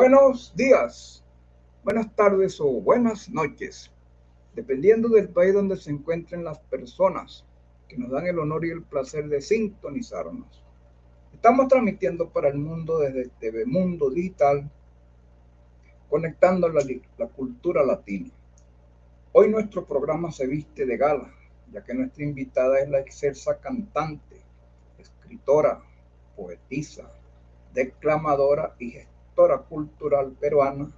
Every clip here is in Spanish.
Buenos días, buenas tardes o buenas noches, dependiendo del país donde se encuentren las personas que nos dan el honor y el placer de sintonizarnos. Estamos transmitiendo para el mundo desde TV Mundo Digital, conectando la, la cultura latina. Hoy nuestro programa se viste de gala, ya que nuestra invitada es la excelsa cantante, escritora, poetisa, declamadora y gestora cultural peruana,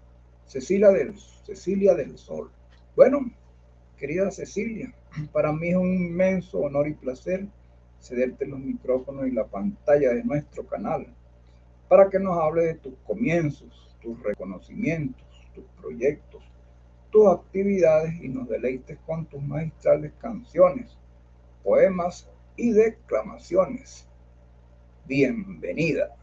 Cecilia del, Cecilia del Sol. Bueno, querida Cecilia, para mí es un inmenso honor y placer cederte los micrófonos y la pantalla de nuestro canal para que nos hable de tus comienzos, tus reconocimientos, tus proyectos, tus actividades y nos deleites con tus magistrales canciones, poemas y declamaciones. Bienvenida.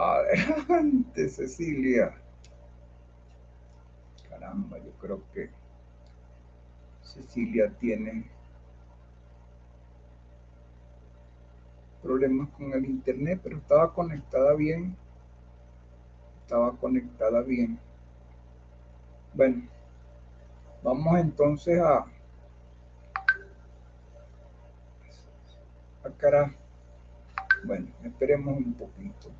Adelante, Cecilia. Caramba, yo creo que Cecilia tiene problemas con el internet, pero estaba conectada bien. Estaba conectada bien. Bueno, vamos entonces a a cara. Bueno, esperemos un poquito.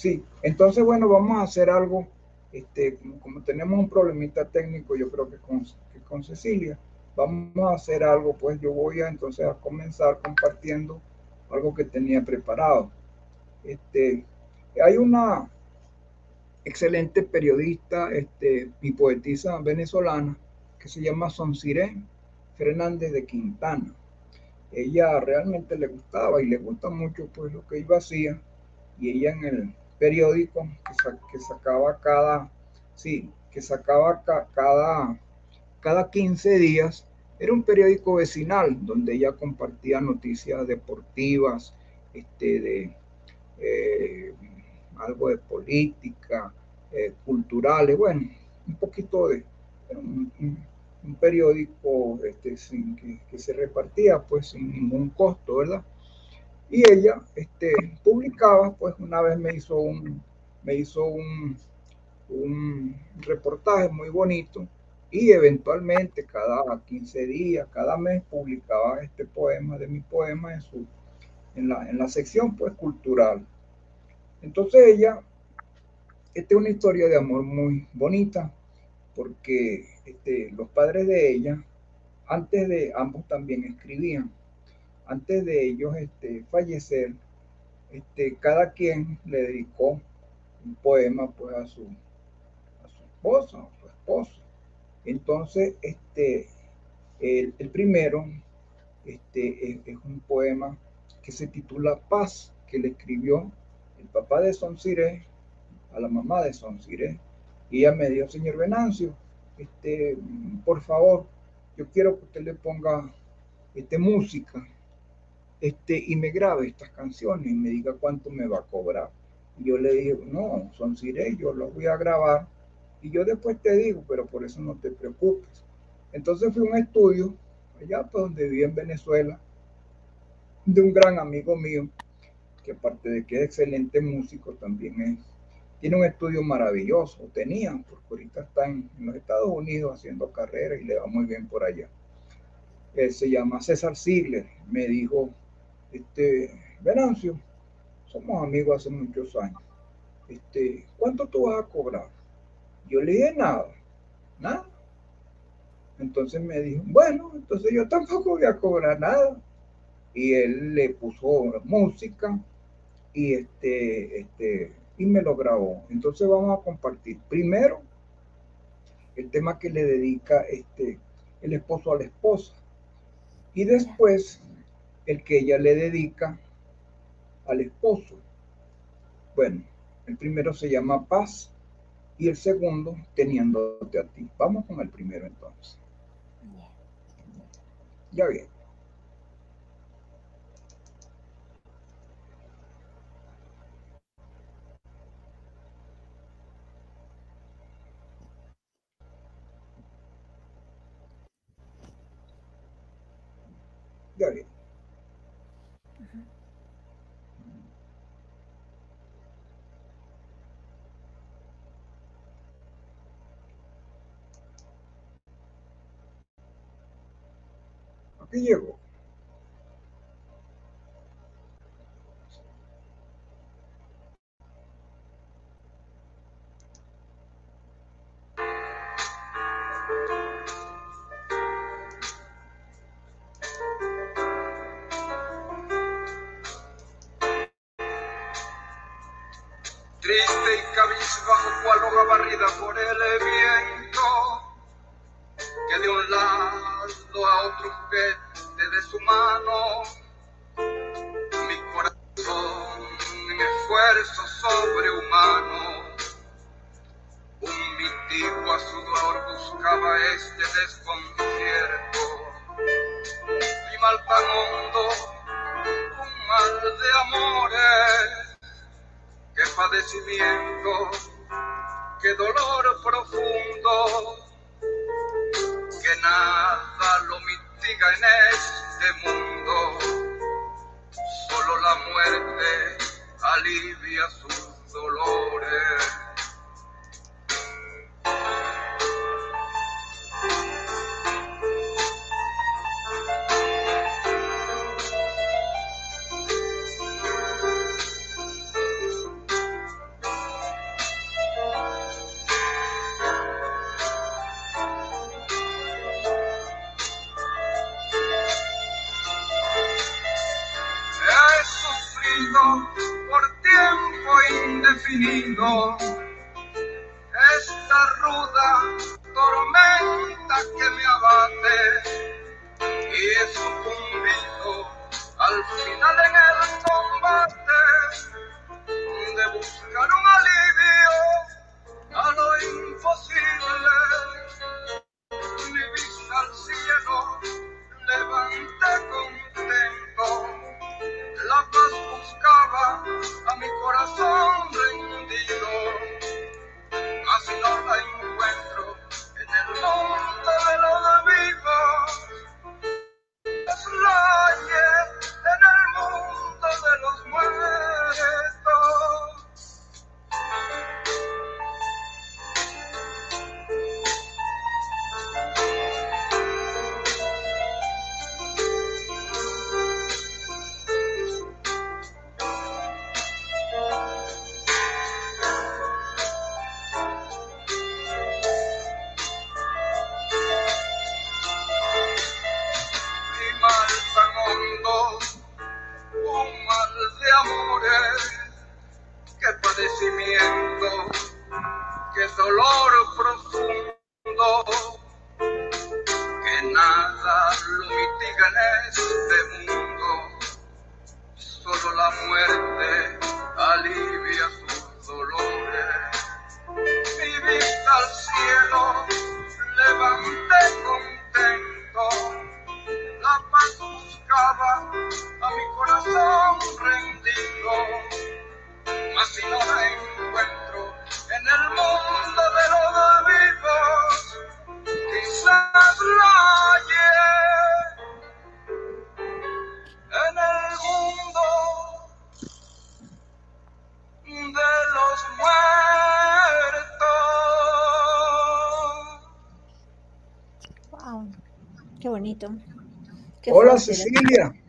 Sí, entonces bueno, vamos a hacer algo, este, como, tenemos un problemita técnico, yo creo que con, que con Cecilia, vamos a hacer algo, pues yo voy a entonces a comenzar compartiendo algo que tenía preparado. Este, hay una excelente periodista este, y poetisa venezolana que se llama Sonsiré Fernández de Quintana. Ella realmente le gustaba y le gusta mucho pues lo que iba hacía y ella en el periódico que, sacaba cada, sí, que sacaba cada, cada 15 días. Era un periódico vecinal donde ella compartía noticias deportivas, este, de eh, algo de política, eh, culturales, bueno, un poquito de un, periódico este, sin, que, que, se repartía pues sin ningún costo, ¿verdad? Y ella este, publicaba, pues una vez me hizo un, me hizo un, un reportaje muy bonito y eventualmente cada 15 días, cada mes publicaba este poema de mi poema en, su, en, la, en la sección pues cultural. Entonces ella, esta es una historia de amor muy bonita porque este, los padres de ella, antes de ambos también escribían antes de ellos este, fallecer, este, cada quien le dedicó un poema pues, a, su, a su esposa, a su esposo. Entonces, este, el, primero es, un poema que se titula Paz, que le escribió el papá de Sonsiré a la mamá de Sonsiré. Y ella me dijo, señor Venancio, por favor, yo quiero que usted le ponga este, música este, y me grabe estas canciones y me diga cuánto me va a cobrar. Y yo le digo, no, son siré, yo los voy a grabar y yo después te digo, pero por eso no te preocupes. Entonces fui a un estudio allá por donde viví en Venezuela de un gran amigo mío que aparte de que es excelente músico también es tiene un estudio maravilloso, tenía, porque ahorita está en, los Estados Unidos haciendo carrera y le va muy bien por allá. Él se llama César Ziegler, me dijo, este, Venancio, somos amigos hace muchos años. Este, ¿cuánto tú vas a cobrar? Yo le dije nada, nada. Entonces me dijo, bueno, entonces yo tampoco voy a cobrar nada. Y él le puso música y este, este, y me lo grabó. Entonces vamos a compartir. Primero, el tema que le dedica este, el esposo a la esposa. Y después el que ella le dedica al esposo. Bueno, el primero se llama paz y el segundo teniéndote a ti. Vamos con el primero entonces. Ya bien. Ya bien. Aquí qué dolor profundo, que nada lo mitiga en este mundo. Solo la muerte alivia sus dolores. A mi corazón rendido, mas si no la encuentro en el mundo de los vivos, quizás la hallé en el mundo de los muertos. Wow, qué bonito. Qué Hola. Cecilia.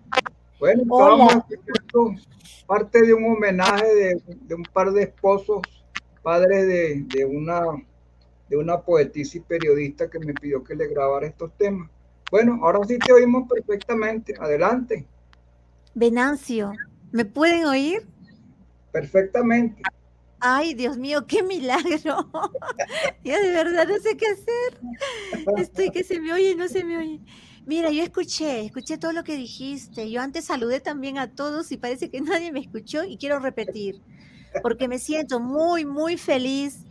Bueno, estábamos escuchando parte de un homenaje de, de un par de esposos, padres de, de una, de una poetisa y periodista que me pidió que le grabara estos temas. Bueno, ahora sí te oímos perfectamente. Adelante, Venancio, ¿me pueden oír? perfectamente. Ay, Dios mío, qué milagro. Ya de verdad no sé qué hacer. Estoy que se me oye y no se me oye. Mira, yo escuché, escuché todo lo que dijiste. Yo antes saludé también a todos y parece que nadie me escuchó y quiero repetir, porque me siento muy, muy feliz,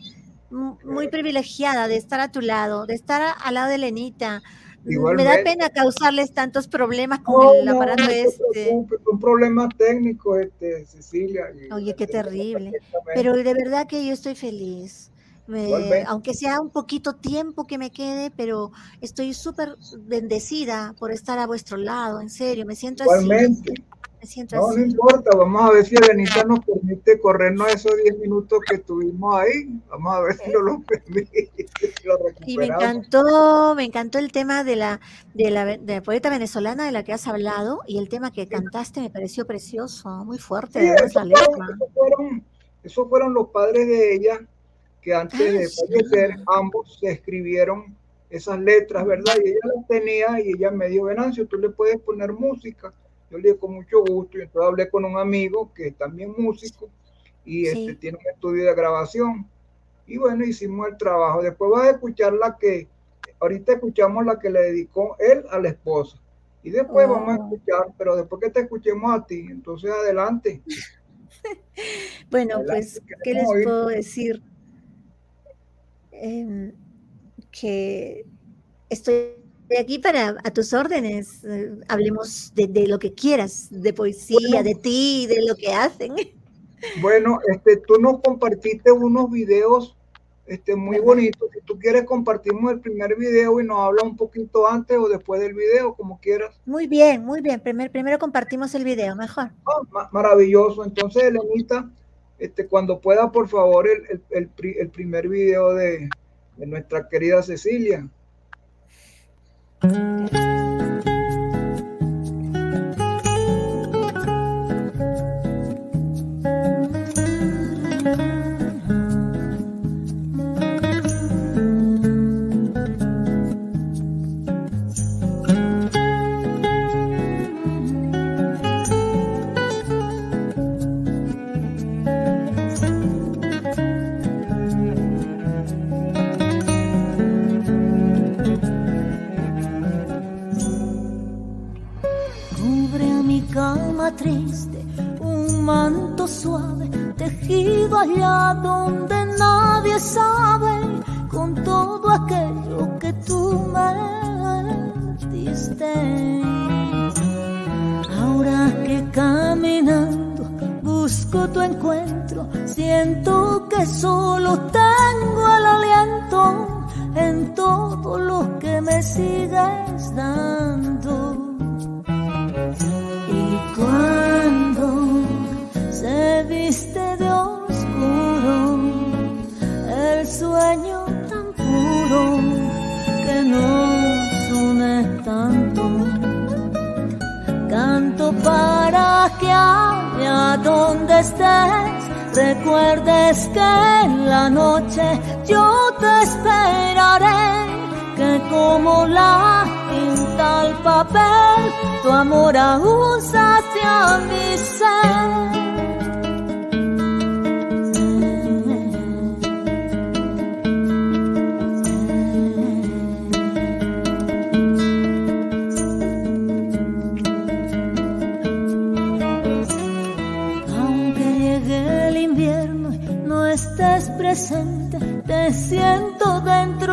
muy privilegiada de estar a tu lado, de estar al lado de Lenita, me da pena causarles tantos problemas con el aparato este. Un problema técnico, este, Cecilia. Oye, qué terrible. Pero de verdad que yo estoy feliz. Aunque sea un poquito tiempo que me quede, pero estoy súper bendecida por estar a vuestro lado, en serio, me siento Igualmente no, no importa, vamos a ver si Elenita nos permite corrernos esos 10 minutos que estuvimos ahí. Vamos a ver si nos lo permite. y me encantó, me encantó el tema de la, de la, poeta venezolana de la que has hablado y el tema que cantaste me pareció precioso, muy fuerte. eso, fueron, eso, fueron, los padres de ella que antes de fallecer ambos se escribieron esas letras, ¿verdad? Y ella las tenía y ella me dijo, Venancio, tú le puedes poner música yo le dije con mucho gusto y entonces hablé con un amigo que es también músico y este, tiene un estudio de grabación. Y bueno, hicimos el trabajo. Después vas a escuchar la que, ahorita escuchamos la que le dedicó él a la esposa. Y después vamos a oh. escuchar, pero después que te escuchemos a ti, entonces adelante. bueno, pues, ¿qué les puedo decir? Em, que estoy aquí para a tus órdenes. Eh, hablemos de, lo que quieras, de poesía, de ti, de lo que hacen. Bueno, este, tú nos compartiste unos videos este, muy bonitos. Si tú quieres, compartimos el primer video y nos habla un poquito antes o después del video, como quieras. Muy bien, muy bien. Primer, primero compartimos el video, mejor. Ah, maravilloso. Entonces, Elenita, este, cuando pueda, por favor, el, el, primer video de, de nuestra querida Cecilia.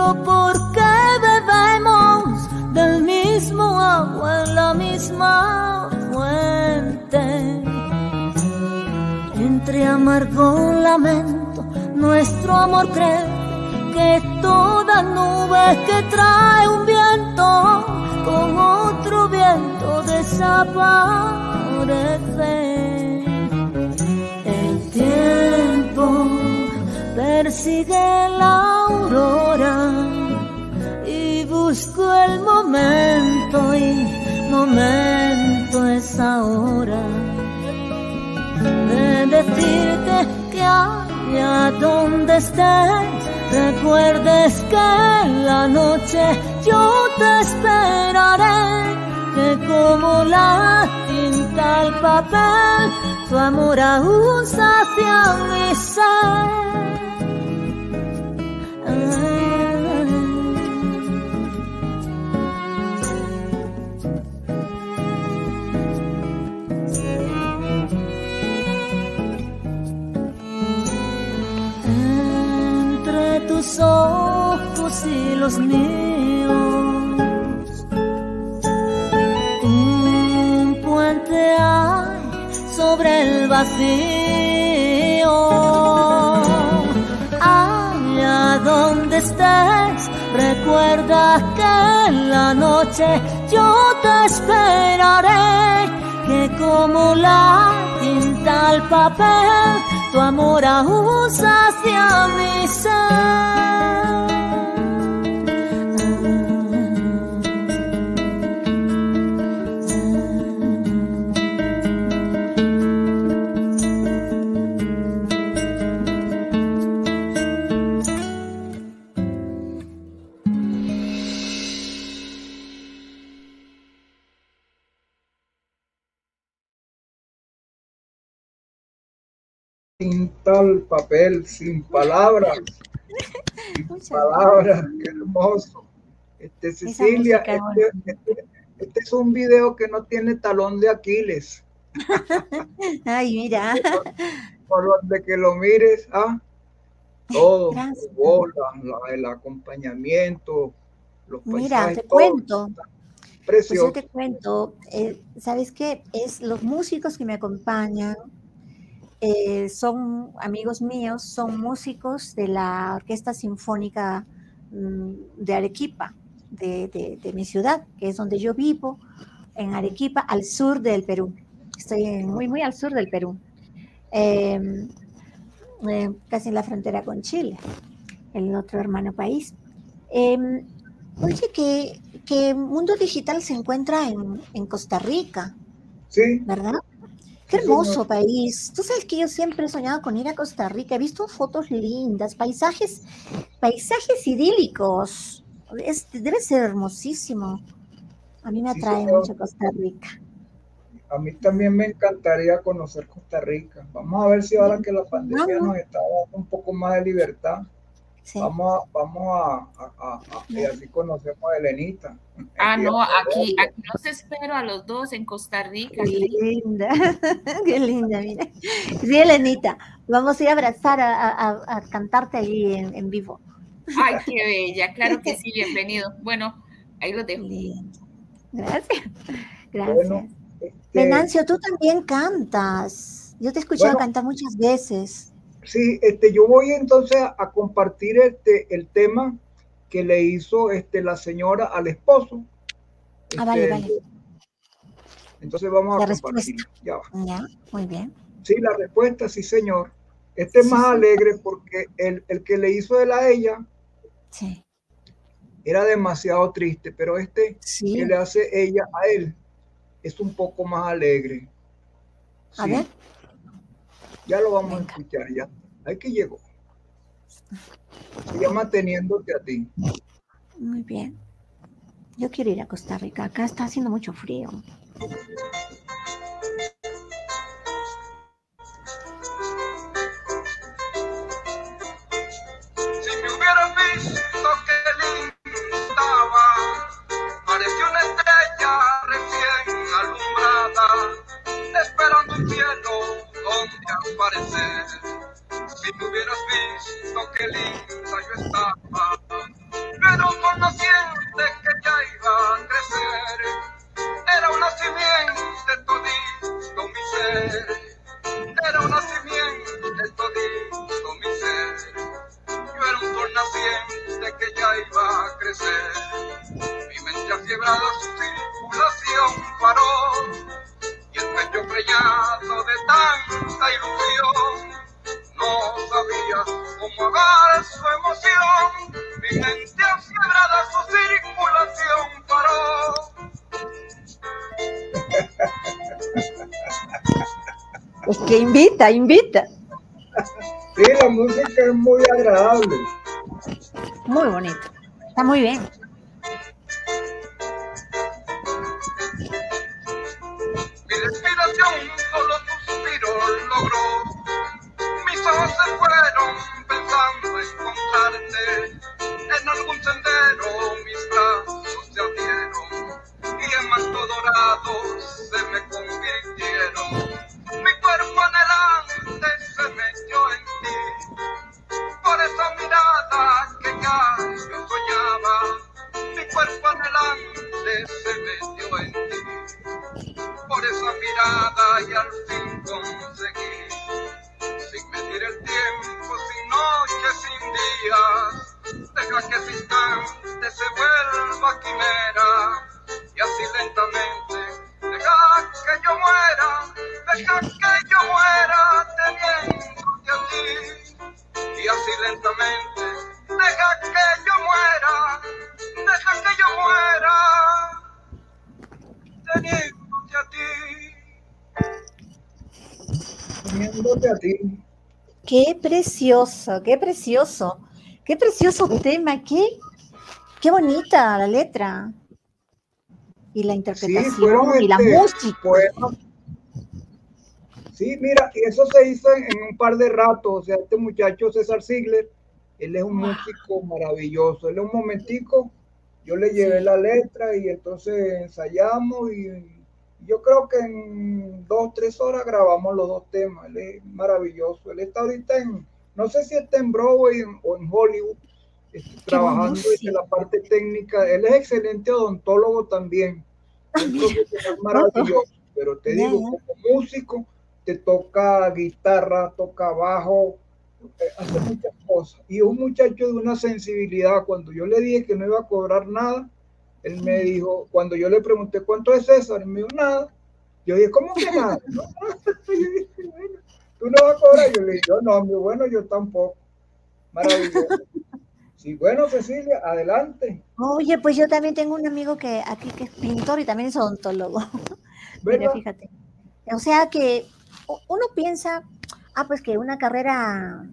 Dentro porque bebemos del mismo agua en la misma fuente. Entre amargo lamento, nuestro amor cree que toda nube que trae un viento con otro viento desaparece. El tiempo persigue la aurora busco el momento y momento es ahora de decirte que allá donde estés recuerdes que en la noche yo te esperaré que como la tinta al papel tu amor aún sacia mi ser. Un puente hay sobre el vacío. Allá donde estés, recuerda que en la noche yo te esperaré, que como la tinta al papel, tu amor aún sacia mi ser. Tal papel, sin palabras, sin Muchas palabras, qué hermoso. Este, Cecilia, este, este- este es un video que no tiene talón de Aquiles. Ay, mira. Por donde que lo mires, ah, todo, Gracias. la el acompañamiento, los Mira, te cuento. Pues precioso. yo te cuento, eh, ¿sabes qué? Es los músicos que me acompañan, eh, son amigos míos, son músicos de la Orquesta Sinfónica mm, de Arequipa, de, de- de mi ciudad, que es donde yo vivo, en Arequipa, al sur del Perú. Estoy en- muy, muy al sur del Perú, Em, eh, casi en la frontera con Chile, el otro hermano país. Em, oye, que, que Mundo Digital se encuentra en, en Costa Rica, Sí, ¿verdad? Qué Sí, hermoso país. Tú sabes que yo siempre he soñado con ir a Costa Rica. He visto fotos lindas, paisajes, paisajes idílicos. Es- debe ser hermosísimo. A mí me Sí, atrae señor. mucho Costa Rica. a mí también me encantaría conocer Costa Rica. Vamos a ver si ahora que la pandemia Vamos. nos está dando un poco más de libertad, Sí. vamos a, vamos a, a- a- a- y así conocemos a Elenita. Ah, Aquí no, aquí, aquí los espero a los dos en Costa Rica. Qué linda, qué linda, mira. Sí, Elenita, vamos a ir a abrazar, a, a- a- a cantarte allí en, en vivo. Ay, qué bella, claro que sí, bienvenido. Bueno, ahí los dejo. Lindo. Gracias, gracias. Bueno, este, Venancio, tú también cantas. Yo te he escuchado Bueno. cantar muchas veces. Sí, este, yo voy entonces a compartir este, el tema que le hizo este, la señora al esposo. Ah, vale, Este, vale. Entonces vamos La a respuesta. compartir. Ya va. Ya, muy bien. Sí, la respuesta, sí, señor. Este es Sí, más sí. alegre porque el, el que le hizo él a ella Sí, era demasiado triste, pero este que le hace ella a él es un poco más alegre. A Sí, ver, Ya lo vamos Venga. a escuchar, ya. Ahí que llegó. Se llama Teniéndote a ti. muy bien. Yo quiero ir a Costa Rica. Acá está haciendo mucho frío. Si me hubieras visto que linda yo estaba, invita, invita. Sí, la música es muy agradable. Muy bonito. Está muy bien. A ti. Qué precioso, qué precioso, qué precioso tema, qué, qué bonita la letra. Y la interpretación fueron, y la este, música. Sí, mira, y eso se hizo en, en un par de ratos. O sea, este muchacho César Ziegler, él es un Wow. músico maravilloso. Él es un momentico, yo le llevé Sí. la letra y entonces ensayamos y yo creo que en dos, tres horas grabamos los dos temas. Él es maravilloso. Él está ahorita en, no sé si está en Broadway o en Hollywood, trabajando desde la parte técnica. Él es excelente odontólogo también. Mira. profesional maravilloso, pero te digo, como músico, te toca guitarra, toca bajo, eh, hace muchas cosas. Y un muchacho de una sensibilidad, cuando yo le dije que no iba a cobrar nada, él me dijo, cuando yo le pregunté cuánto es César, él me dijo nada. Yo dije, ¿cómo que nada? Yo dije, bueno, tú no vas a cobrar. Yo le dije, yo no, mi bueno, yo tampoco. Maravilloso. Sí, bueno, Cecilia, adelante. Oye, pues yo también tengo un amigo que aquí que es pintor y también es odontólogo. Mira, fíjate. O sea que uno piensa, ah, pues que una carrera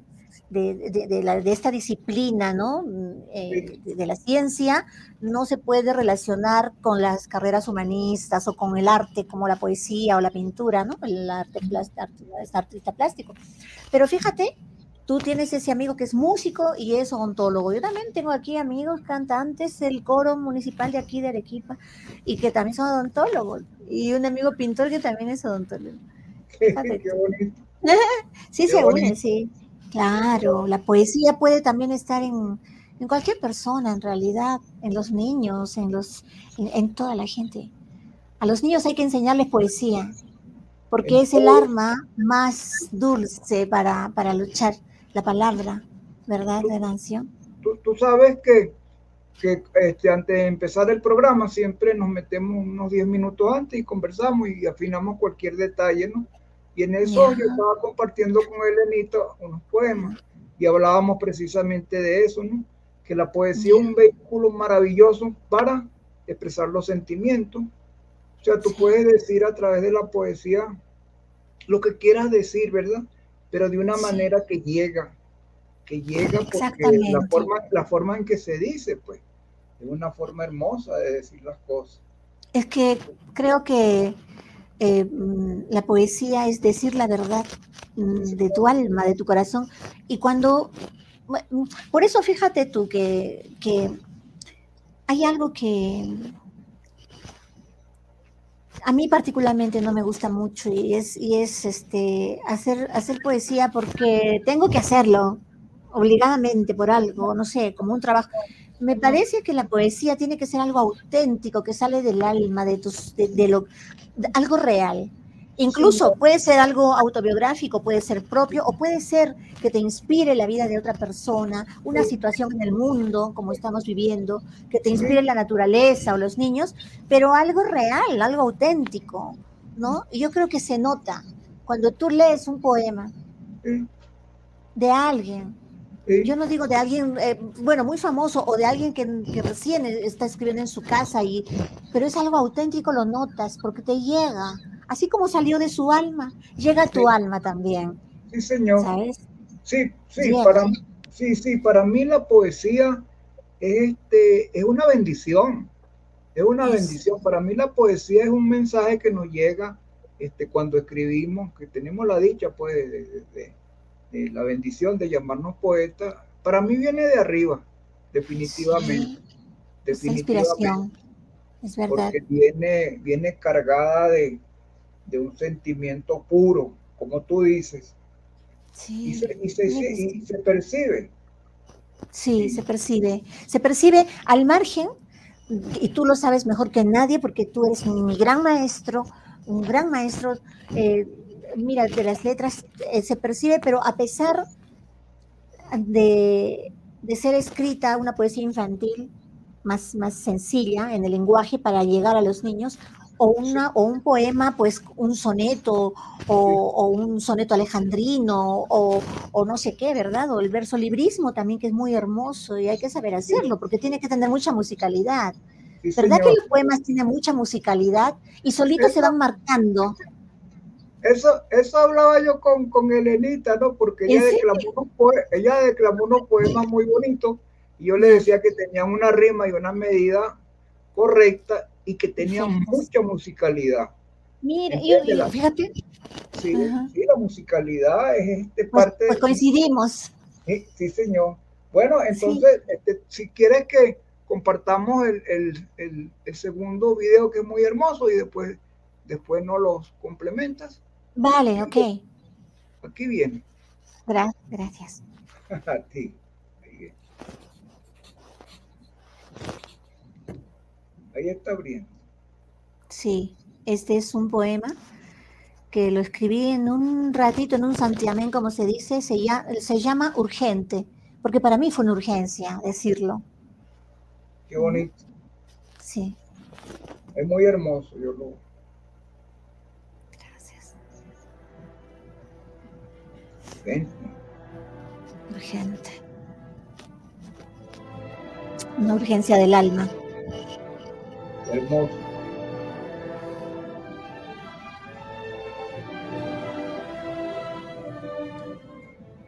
de, de- de la- de esta disciplina, ¿no? Eh, de, la ciencia, no se puede relacionar con las carreras humanistas o con el arte, como la poesía o la pintura, ¿no? El arte, es artista plástico. Pero fíjate, tú tienes ese amigo que es músico y es odontólogo. Yo también tengo aquí amigos cantantes del coro municipal de aquí de Arequipa y que también son odontólogos. Y un amigo pintor que también es odontólogo. Qué, Fíjate qué bonito. Sí, Qué se une, bonito. sí. Claro, la poesía puede también estar en, en cualquier persona, en realidad, en los niños, en, los, en, en toda la gente. A los niños hay que enseñarles poesía, porque es el arma más dulce para, para luchar, la palabra, ¿verdad, Venancio? Tú, tú sabes que, que este, antes de empezar el programa siempre nos metemos unos 10 minutos antes y conversamos y afinamos cualquier detalle, ¿no? Y en eso yo estaba compartiendo con Elenito unos poemas y hablábamos precisamente de eso, ¿no? Que la poesía es un vehículo maravilloso para expresar los sentimientos. O sea, tú Sí. puedes decir a través de la poesía lo que quieras decir, ¿verdad? Pero de una Sí. manera que llega, que llega porque la forma, la forma en que se dice, pues, es una forma hermosa de decir las cosas. Es que creo que eh, mm, la poesía es decir la verdad mm, de tu alma, de tu corazón. Y cuando, por eso fíjate tú que, que hay algo que a mí particularmente no me gusta mucho y es, y es este, hacer, hacer poesía porque tengo que hacerlo obligadamente por algo, no sé, como un trabajo. Me parece que la poesía tiene que ser algo auténtico, que sale del alma, de, tus, de, de lo, de algo real. Incluso puede ser algo autobiográfico, puede ser propio, o puede ser que te inspire la vida de otra persona, una situación en el mundo, como estamos viviendo, que te inspire la naturaleza o los niños, pero algo real, algo auténtico, ¿no? Y yo creo que se nota cuando tú lees un poema de alguien, yo no digo de alguien, eh, bueno, muy famoso o de alguien que, que recién está escribiendo en su casa, y, pero es algo auténtico, lo notas porque te llega, así como salió de su alma, llega a tu alma también, Sí, señor. ¿sabes? Sí, sí, Llega. para, sí, sí, para mí la poesía es, este, es una bendición. Es una Es. bendición. Para mí la poesía es un mensaje que nos llega este, cuando escribimos, que tenemos la dicha, pues, de, la bendición de llamarnos poetas, para mí viene de arriba, definitivamente. inspiración, es verdad. Porque viene, viene cargada de, un sentimiento puro, como tú dices. Sí, y, se, y, se, percibe. Sí, se percibe. Se percibe al margen, y tú lo sabes mejor que nadie porque tú eres mi gran maestro, un gran maestro, eh, mira, de las letras eh, se percibe, pero a pesar de, ser escrita una poesía infantil más, más sencilla en el lenguaje para llegar a los niños, o, una, o un poema, pues un soneto, o, un soneto alejandrino, o, o, no sé qué, ¿verdad? O el verso librismo también, que es muy hermoso y hay que saber hacerlo, porque tiene que tener mucha musicalidad. ¿Verdad que los poemas tienen mucha musicalidad y solitos se van marcando? Eso, eso hablaba yo con, con Elenita, ¿no? Porque ella declamó, unos ella declamó unos poemas muy bonitos y yo le decía que tenían una rima y una medida correcta y que tenían mucha musicalidad. Mira, yo, fíjate. Sí, la musicalidad es este pues, parte. Pues coincidimos. Sí, sí, señor. Bueno, entonces, este, si quieres que compartamos el, segundo video que es muy hermoso y después, después no los complementas. Vale, ok. Aquí viene. gracias. A ti. Ahí está abriendo. Sí, este es un poema que lo escribí en un ratito, en un santiamén, como se dice, se llama, se llama Urgente, porque para mí fue una urgencia decirlo. Qué bonito. Sí. Es muy hermoso, yo lo. Urgente. Una urgencia del alma. Hermoso.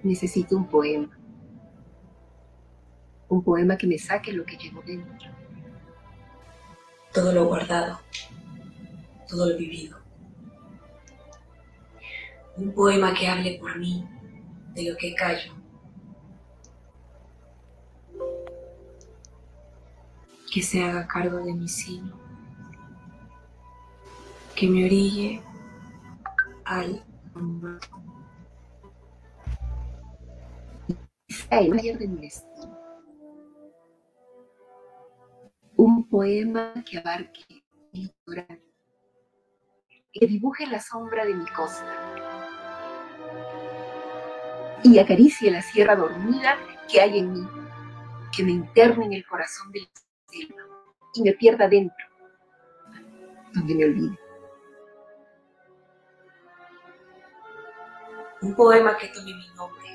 Necesito un poema un poema que me saque lo que llevo dentro. Todo lo guardado, todo lo vivido. Un poema que hable por mí de lo que callo. Que se haga cargo de mi sino. Que me orille al el mayor de mi un poema que abarque el litoral, que dibuje la sombra de mi costa y acaricie la sierra dormida que hay en mí, que me interne en el corazón del selva y me pierda dentro, donde me olvide. Un poema que tome mi nombre.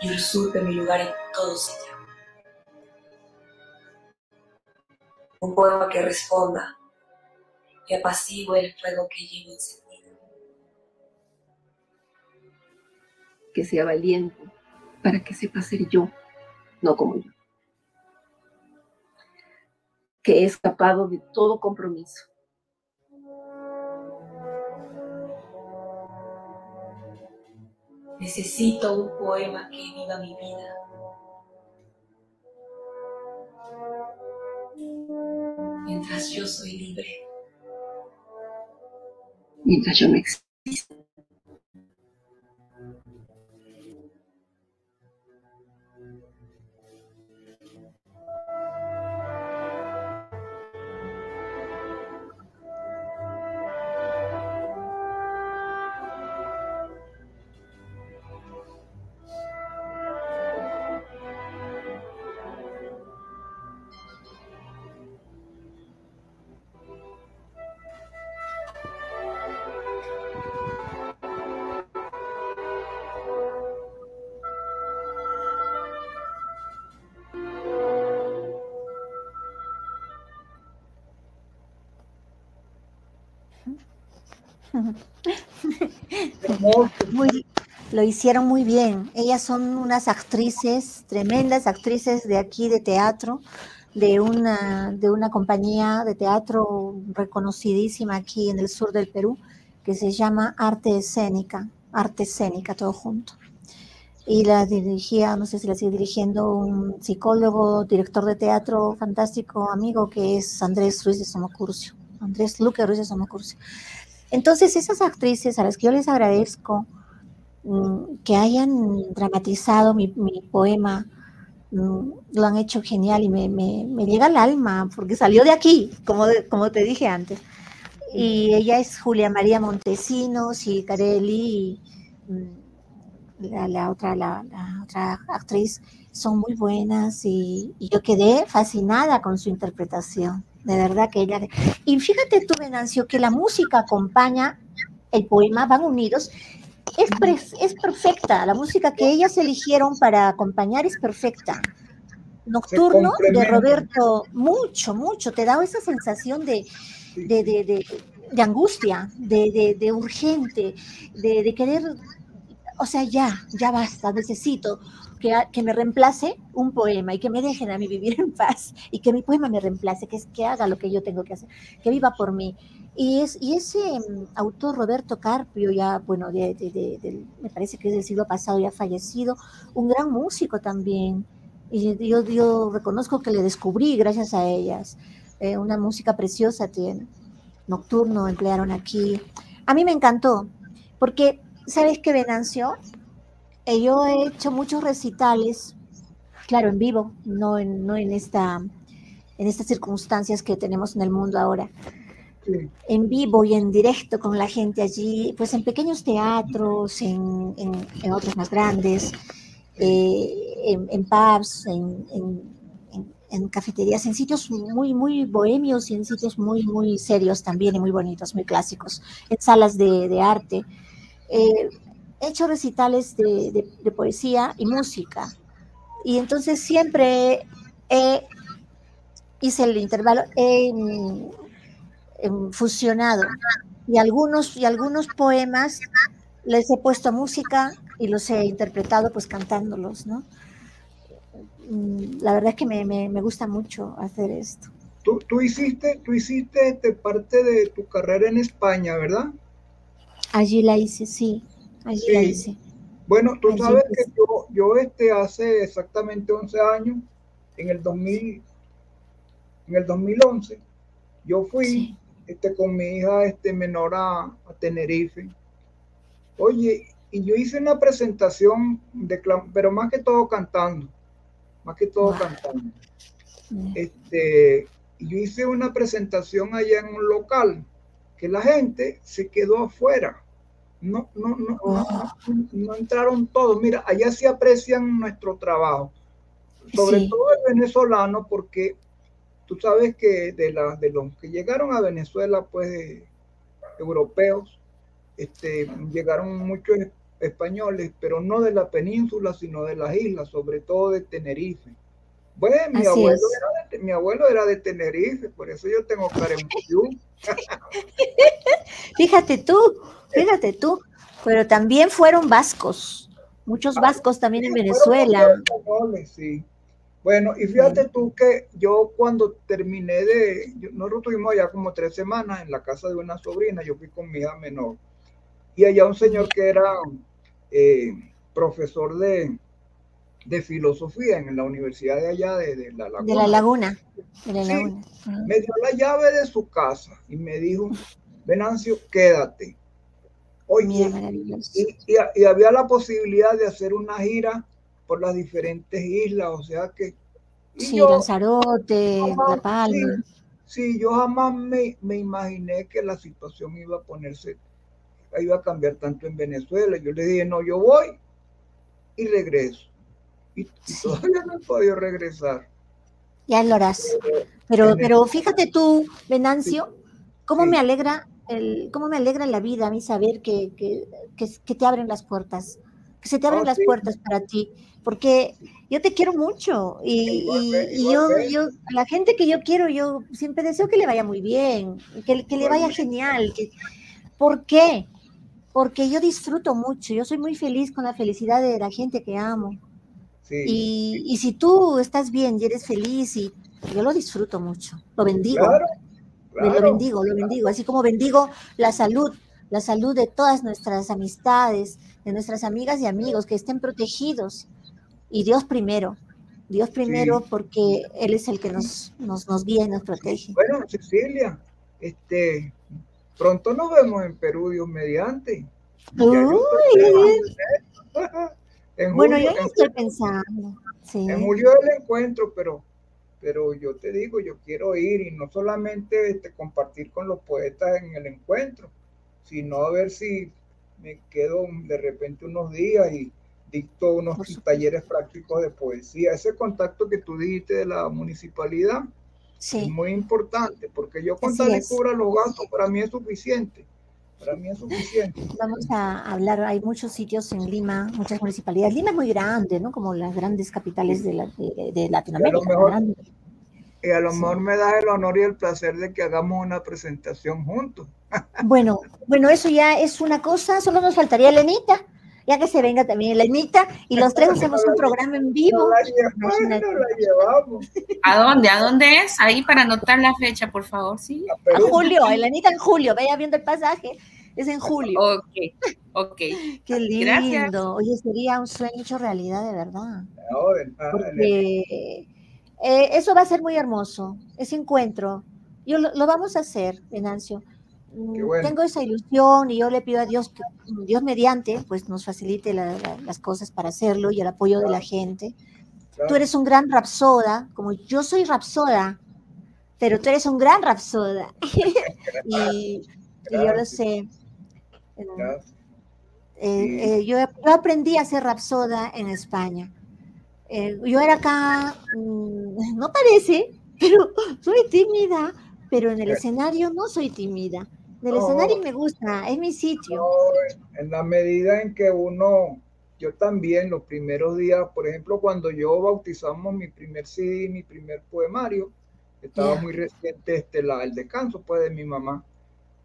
y usurpe mi lugar en todo sitio. Un poema que responda y apacigüe el fuego que llevo encendido. Que sea valiente para que sepa ser yo, no como yo. Que he escapado de todo compromiso Necesito un poema que viva mi vida. Mientras yo soy libre. Mientras yo no existo. Muy, lo hicieron muy bien. Ellas son unas actrices, tremendas actrices de aquí de teatro, de una, de una compañía de teatro reconocidísima aquí en el sur del Perú, que se llama Arte Escénica, Arte Escénica, todo junto. Y la dirigía, no sé si la sigue dirigiendo un psicólogo, director de teatro fantástico, amigo, que es Andrés Ruiz de Somocurcio, Andrés Luque Ruiz de Somocurcio. Entonces, esas actrices a las que yo les agradezco mm, que hayan dramatizado mi, poema, mm, lo han hecho genial y me, llega al alma, porque salió de aquí, como, como te dije antes. Y ella es Julia María Montesinos y Carelli, mm, la, otra, la, otra actriz, son muy buenas y yo quedé fascinada con su interpretación de verdad que ella... Y fíjate tú, Venancio, que la música acompaña el poema, van unidos. Es, es perfecta, la música que ellas eligieron para acompañar es perfecta. Nocturno de Roberto, mucho, mucho, te da esa sensación de, de, de, de angustia, de, urgente, de, querer, o sea, ya, ya basta, necesito que, me reemplace un poema y que me dejen a mí vivir en paz y que mi poema me reemplace, que, que haga lo que yo tengo que hacer, que viva por mí. Y, es, y ese mm, autor Roberto Carpio, ya, bueno, me parece que es del siglo pasado, ya fallecido, un gran músico también. Y yo, yo reconozco que le descubrí gracias a ellas. Eh, una música preciosa tiene. Nocturno emplearon aquí. A mí me encantó, porque, ¿sabes qué, Venancio? Eh, yo he hecho muchos recitales, claro, en vivo, no en, no en, esta, en estas circunstancias que tenemos en el mundo ahora. En vivo y en directo con la gente allí, pues en pequeños teatros, en, en, otros más grandes, eh, en, pubs, en, cafeterías, en sitios muy, muy bohemios y en sitios muy, muy serios también y muy bonitos, muy clásicos, en salas de, de arte. Eh, he hecho recitales de, poesía y música. Y entonces siempre he, hice el intervalo, he, fusionado. Y algunos, y algunos poemas les he puesto música y los he interpretado pues cantándolos, ¿no? Mm, la verdad es que me, gusta mucho hacer esto. Tú, tú, hiciste, tú hiciste parte de tu carrera en España, ¿verdad? Allí la hice, sí. Bueno, tú sabes que yo, yo este, hace exactamente 11 años, en el 2000, en el 2011, yo fui este, con mi hija este, menor a, Tenerife. Oye, y yo hice una presentación, de, pero más que todo cantando, más que todo cantando. Este, yo hice una presentación allá en un local que la gente se quedó afuera no, no, no, no, entraron todos. Mira, allá se aprecian nuestro trabajo, sobre todo el venezolano, porque tú sabes que de, la, de los que llegaron a Venezuela, pues europeos, este, llegaron muchos españoles, pero no de la península, sino de las islas, sobre todo de Tenerife. Bueno, mi abuelo, era de, mi abuelo era de Tenerife, por eso yo tengo Caremuyú. Fíjate tú, Fíjate tú, pero también fueron vascos, muchos vascos también en Venezuela. Sí. Bueno, y fíjate tú que yo cuando terminé de, nosotros tuvimos allá como tres semanas en la casa de una sobrina, yo fui con mi hija menor, y allá un señor que era eh, profesor de, de filosofía en la universidad de allá de, La Laguna. De La Laguna. De la laguna. Me dio la llave de su casa y me dijo, Venancio, quédate. Oye, y, había la posibilidad de hacer una gira por las diferentes islas, o sea que... Sí, Lanzarote, La Palma. Sí, yo jamás me, imaginé que la situación iba a ponerse, iba a cambiar tanto en Venezuela. Yo le dije, no, yo voy y regreso. Y, todavía no he podido regresar. Ya lo harás. Pero, pero fíjate tú, Venancio, cómo me alegra cómo me alegra la vida a mí saber que, te abren las puertas, que se te abren oh, las puertas para ti, porque yo te quiero mucho y, yo, yo, la gente que yo quiero, yo siempre deseo que le vaya muy bien, que, que le vaya genial. Que, ¿Por qué? porque yo disfruto mucho, yo soy muy feliz con la felicidad de la gente que amo. Sí, Y, y si tú estás bien y eres feliz, y yo lo disfruto mucho, lo bendigo, claro, me lo claro. bendigo, lo bendigo, así como bendigo la salud, la salud de todas nuestras amistades, de nuestras amigas y amigos, que estén protegidos. Y Dios primero, Dios primero, Sí. porque Él es el que nos, nos, nos guía y nos protege. Bueno, Cecilia, este, pronto nos vemos en Perú, Dios mediante. Uy, en. En bueno, julio- yo ya estoy pensando. Sí. En julio el encuentro, pero, pero yo te digo, yo quiero ir y no solamente este, compartir con los poetas en el encuentro, sino a ver si me quedo de repente unos días y dicto unos talleres prácticos de poesía. Ese contacto que tú dijiste de la municipalidad es muy importante, porque yo con tal y cubra los gastos, para mí es suficiente. Para mí es suficiente. vamos a hablar. Hay muchos sitios en Lima, muchas municipalidades. Lima es muy grande, ¿no? Como las grandes capitales de, la- de- de Latinoamérica. mejor- grande. Y a lo Sí. mejor me da el honor y el placer de que hagamos una presentación juntos. Bueno, bueno, eso ya es una cosa. Solo nos faltaría Elenita, ya que se venga también Elenita y los tres hacemos un programa en vivo. No la, lle- Imagínate. no la llevamos ¿A dónde? ¿A dónde es? Ahí para anotar la fecha, por favor, sí. a A julio, Elenita en julio, vaya viendo el pasaje. Es en julio. Ok, ok. Qué lindo. Gracias. Oye, sería un sueño hecho realidad de verdad. De- Porque eh, eso va a ser muy hermoso, ese encuentro. Yo lo, lo vamos a hacer, Venancio. Mm, bueno. Tengo esa ilusión y yo le pido a Dios que Dios mediante, pues nos facilite la- la- las cosas para hacerlo y el apoyo de la gente. claro. Tú eres un gran rapsoda, como yo soy rapsoda, pero tú eres un gran rapsoda. y, y yo lo sé. Eh, eh, eh, yo, yo aprendí a ser rapsoda en España. Eh, yo era acá, mm, no parece, pero soy tímida, pero en el escenario no soy tímida. En el No. escenario me gusta, es mi sitio. No, en la medida en que uno, yo también los primeros días, por ejemplo, cuando yo bautizamos mi primer CD, mi primer poemario, estaba muy reciente este, la, el descanso pues, de mi mamá.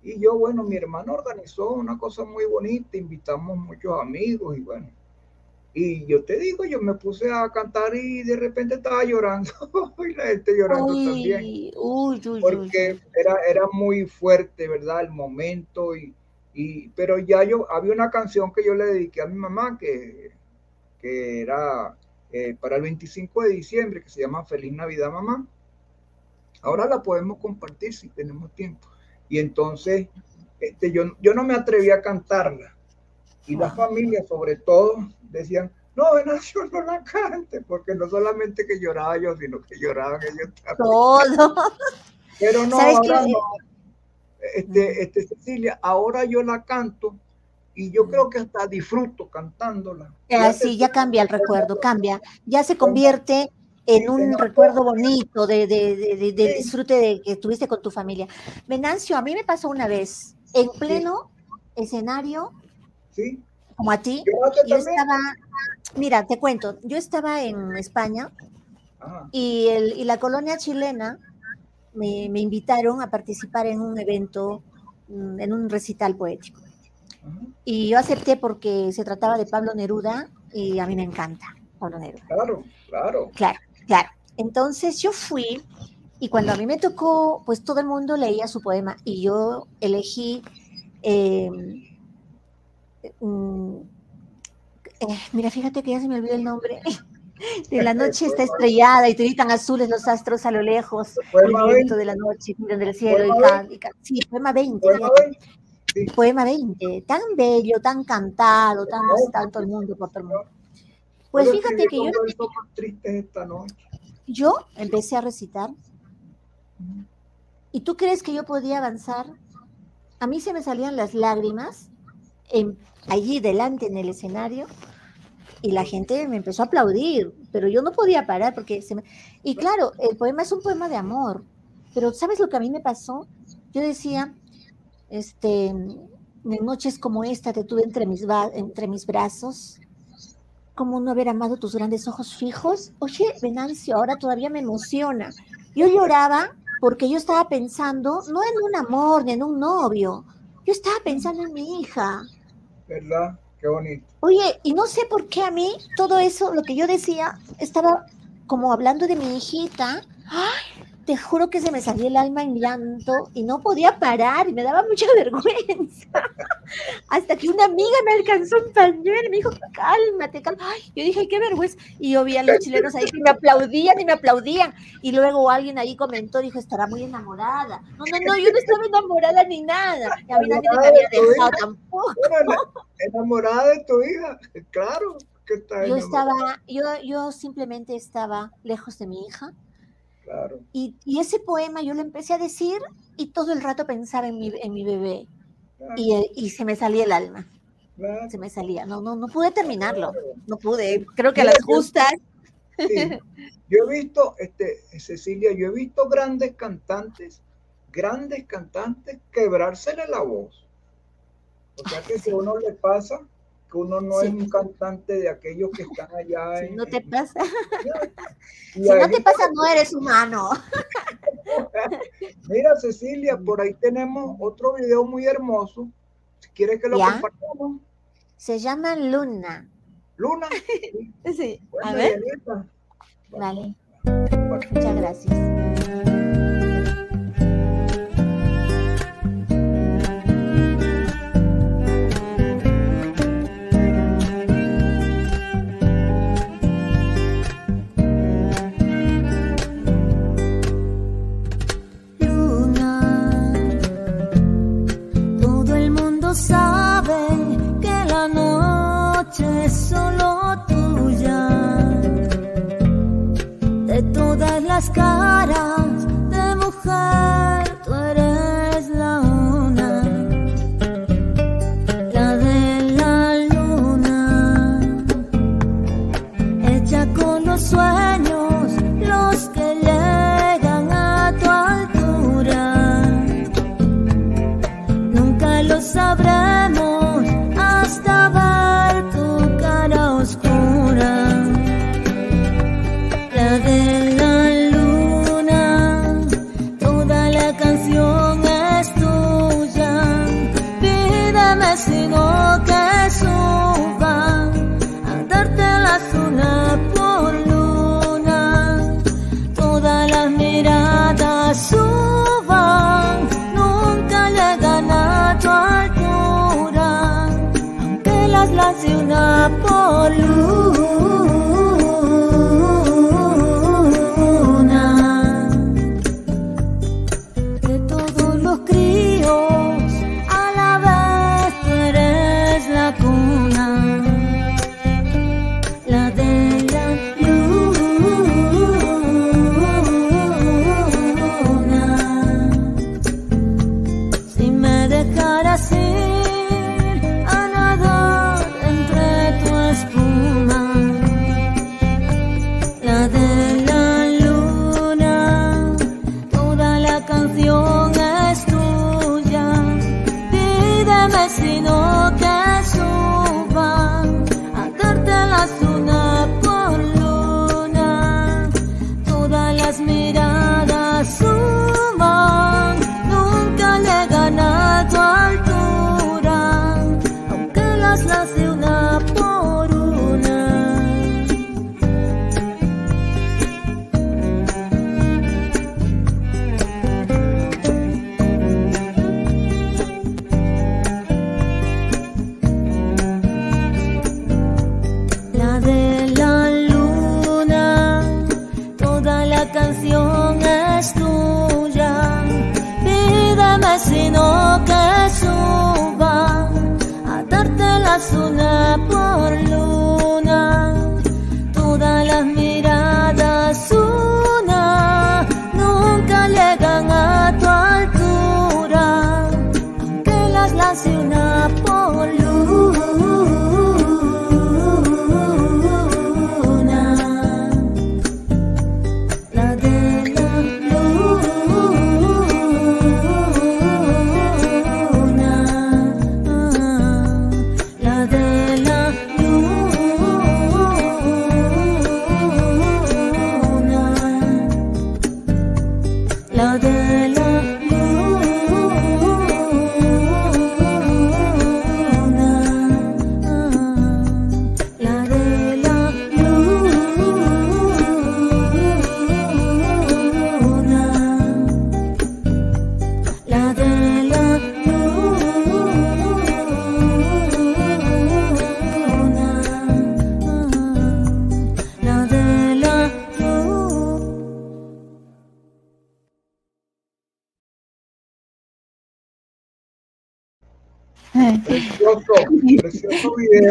Y yo, bueno, mi hermano organizó una cosa muy bonita, invitamos muchos amigos y bueno. Y yo te digo, yo me puse a cantar y de repente estaba llorando y la gente llorando también Uy, uy, uy, uy, porque era, era muy fuerte, ¿verdad? El momento, y, y, pero ya yo, había una canción que yo le dediqué a mi mamá que, que era eh, para el 25 de diciembre, que se llama Feliz Navidad Mamá. Ahora la podemos compartir si tenemos tiempo. Y entonces este, yo, yo no me atreví a cantarla. Y las familias, sobre todo, decían, no, Venancio, no la cante, porque no solamente que lloraba yo, sino que lloraban ellos también. Todo. Pero no. Este, este, Cecilia, ahora yo la canto y yo creo que hasta disfruto cantándola. Ah, Fíjate sí, ya cambia el recuerdo, cambia. Ya se convierte en un recuerdo bonito de, de, de- disfrute de que estuviste con tu familia. Venancio, a mí me pasó una vez, en pleno escenario, Sí, como a ti, ¿Lloraste yo estaba, mira, te cuento, yo estaba en España Ajá, y, el, y la colonia chilena me, me invitaron a participar en un evento, mm, en un recital poético. ajá. Y yo acepté porque se trataba de Pablo Neruda y a mí me encanta Pablo Neruda. Claro, claro. Claro, claro. Entonces yo fui y cuando a mí me tocó, pues todo el mundo leía su poema y yo elegí, eh, mm, eh, mira, fíjate que ya se me olvidó el nombre. De la noche está estrellada y tiritan azules los astros a lo lejos. El viento 20. de la noche tiran del cielo y Poema can- y can- Sí, poema 20. Poema fíjate. 20. Poema 20, tan bello, tan cantado, tan tanto el mundo por todo el mundo. Pues fíjate que yo esta noche. yo empecé a recitar y tú crees que yo podía avanzar. A mí se me salían las lágrimas en- allí delante en el escenario y la gente me empezó a aplaudir, pero yo no podía parar porque se me... Y claro, el poema es un poema de amor, pero ¿sabes lo que a mí me pasó? Yo decía, este, en noches como esta te tuve entre mis, entre mis brazos, ¿Cómo no haber amado tus grandes ojos fijos? Oye, Venancio, ahora todavía me emociona. Yo lloraba porque yo estaba pensando, no en un amor ni en un novio, yo estaba pensando en mi hija, ¿verdad? Qué bonito. Oye, y no sé por qué a mí todo eso, lo que yo decía, estaba como hablando de mi hijita. ¡Ay! Te juro que se me salía el alma en llanto y no podía parar y me daba mucha vergüenza. Hasta que una amiga me alcanzó un pañuelo y me dijo, cálmate, cálmate. Ay, yo dije, qué vergüenza. Y yo vi a los chilenos ahí que me aplaudían y me aplaudían. Y luego alguien ahí comentó, dijo, estará muy enamorada. No, no, no, yo no estaba enamorada ni nada. Y a mí nadie me había dejado tampoco. Enamorada de tu hija, claro. Que está Yo estaba, yo, yo simplemente estaba lejos de mi hija. Claro. Y, y ese poema yo lo empecé a decir y todo el rato pensaba en mi, en mi bebé. claro, Y, eh, y se me salía el alma, claro. se me salía. No, no, no pude terminarlo, no pude. Creo que a las justas. Sí. Yo he visto, este, Cecilia, yo he visto grandes cantantes, grandes cantantes quebrársele la voz. O sea que si a uno le pasa que uno no Sí. es un cantante de aquellos que están allá Si en, no te pasa, si no te pasa, no eres humano. Mira, Cecilia, por ahí tenemos otro video muy hermoso. Si quieres que lo Ya. compartamos. Se llama Luna. Luna. Sí, Bueno, a ver, vale, muchas gracias. Todas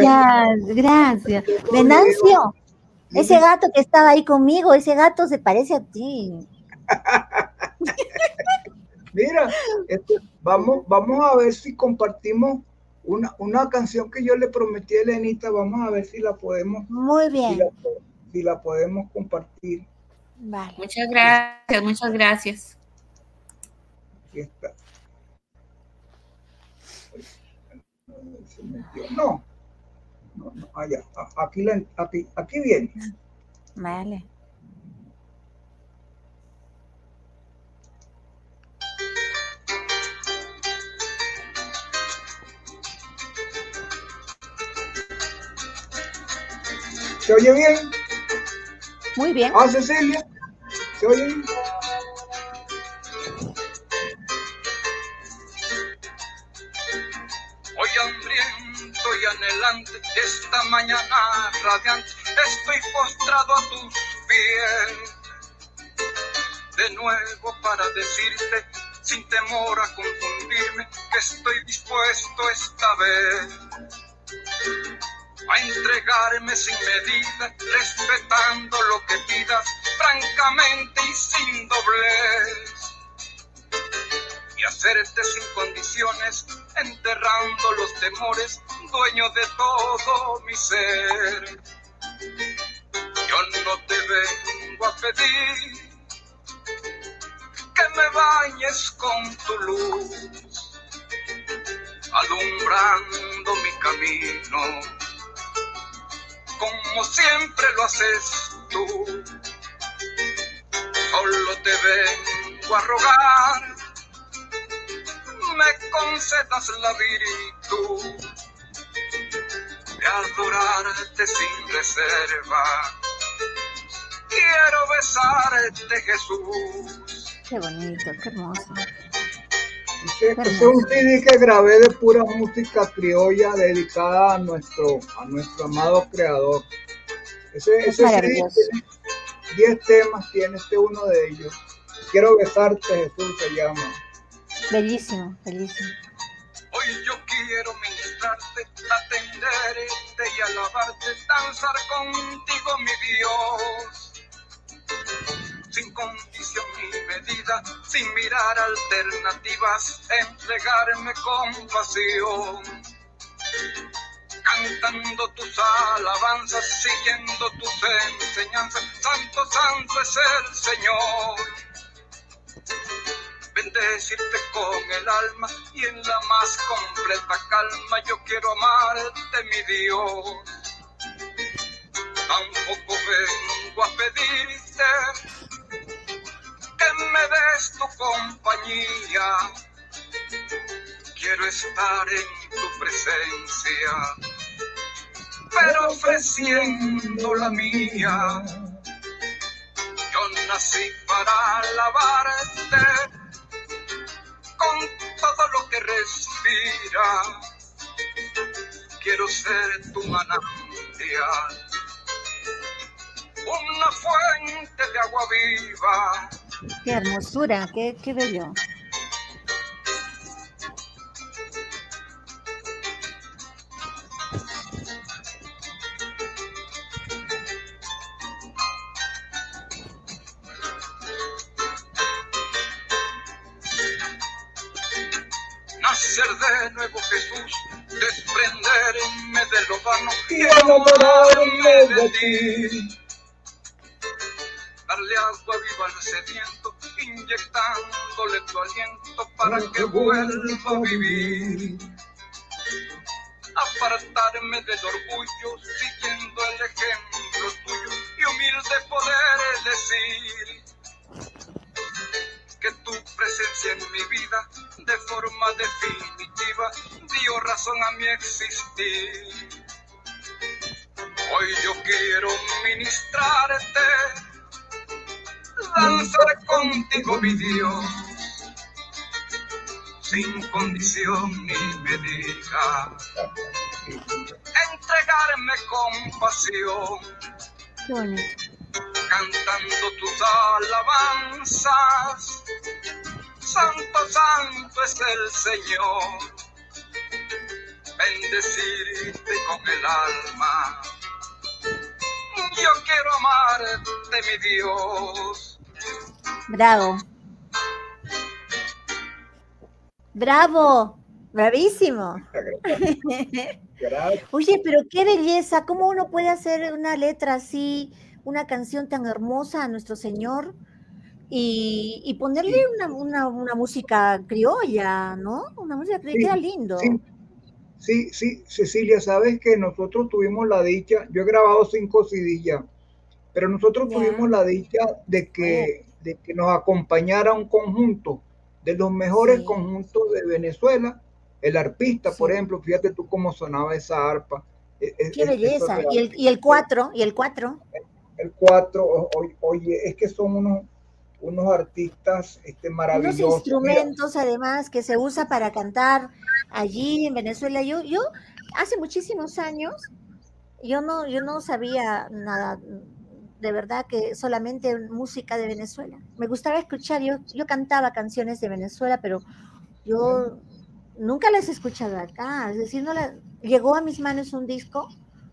Ya, gracias. Venancio, ese gato que estaba ahí conmigo, ese gato se parece a ti. Mira, este, vamos, vamos a ver si compartimos una, una canción que yo le prometí a Elenita, vamos a ver si la podemos, Muy si bien. la, si la podemos compartir. Vale. Muchas gracias, muchas gracias. Aquí está. Se metió. No, no, no, allá, aquí, la, aquí, aquí viene. Vale. ¿Se oye bien? Muy bien. Ah, Cecilia, ¿se oye bien? Esta mañana radiante, estoy postrado a tus pies. De nuevo para decirte, sin temor a confundirme, que estoy dispuesto esta vez a entregarme sin medida, respetando lo que pidas, francamente y sin doblez y hacerte sin condiciones, enterrando los temores, dueño de todo mi ser. Yo no te vengo a pedir que me bañes con tu luz, alumbrando mi camino, como siempre lo haces tú. Solo te vengo a rogar me concedas la virtud de adorarte sin reserva. Quiero besarte, Jesús. Qué bonito, qué hermoso. Ese, ese es un CD que grabé de pura música criolla dedicada a nuestro, a nuestro amado creador. Ese, Es ese CD tiene 10 temas, tiene este uno de ellos. Quiero besarte, Jesús se llama. Bellísimo, bellísimo. Hoy yo quiero ministrarte, atenderte y alabarte, danzar contigo, mi Dios. Sin condición ni medida, sin mirar alternativas, entregarme con pasión. Cantando tus alabanzas, siguiendo tus enseñanzas, Santo, Santo es el Señor bendecirte con el alma y en la más completa calma yo quiero amarte, mi Dios. Tampoco vengo a pedirte que me des tu compañía. Quiero estar en tu presencia, pero ofreciendo la mía. Yo nací para alabarte con todo lo que respira. Quiero ser tu manantial, una fuente de agua viva. Qué hermosura, qué, qué bello. Nacer de nuevo Jesús, desprenderme de lo vano Y enamorarme de ti. darle agua viva al sediento, inyectándole tu aliento para que vuelva a vivir. Apartarme del orgullo, siguiendo el ejemplo tuyo y humilde poder decir que tu presencia en mi vida de forma definitiva dio razón a mi existir. Hoy yo quiero ministrarte, danzar contigo, mi Dios, sin condición ni medida. Entregarme con pasión, cantando tus alabanzas. Santo, santo es el Señor. Bendecirte con el alma. Yo quiero amarte, mi Dios. Bravo. Bravo. Bravísimo. Oye, pero qué belleza. ¿Cómo uno puede hacer una letra así, una canción tan hermosa a nuestro Señor? Y, y ponerle una, una, una música criolla, ¿no? Una música criolla, Sí, lindo. Sí, sí, sí, Cecilia, sabes que nosotros tuvimos la dicha, yo he grabado cinco CDs ya, pero nosotros tuvimos la dicha de que, de que nos acompañara un conjunto de los mejores conjuntos de Venezuela, el arpista, por ejemplo, fíjate tú cómo sonaba esa arpa. E- e- Qué eso belleza. Y el, y el cuatro, y el cuatro. el cuatro, o- o- oye, es que son unos, unos artistas este, Unos maravillosos. Mira, instrumentos además que se usa para cantar allí en Venezuela. Yo, yo hace muchísimos años, yo no, yo no sabía nada, de verdad que solamente música de Venezuela. Me gustaba escuchar, yo, yo cantaba canciones de Venezuela, pero yo nunca las he escuchado acá. Es decir, no la, llegó a mis manos un disco,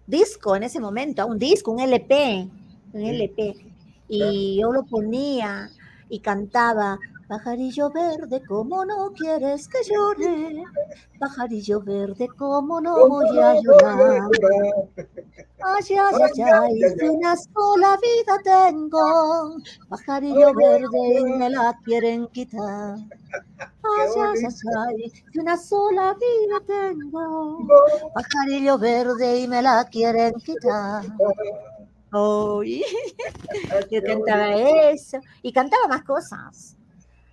disco en ese momento, un disco, un LP, un. LP. Y yo lo ponía y cantaba, pajarillo verde, ¿cómo no quieres que llore? Pajarillo verde, ¿cómo no voy a llorar? Ay, ay, ay, ay, una sola vida tengo, pajarillo verde y me la quieren quitar. Ay, ay, ay, ay, una sola vida tengo, pajarillo verde y me la quieren quitar. Yo cantaba eso y cantaba más cosas.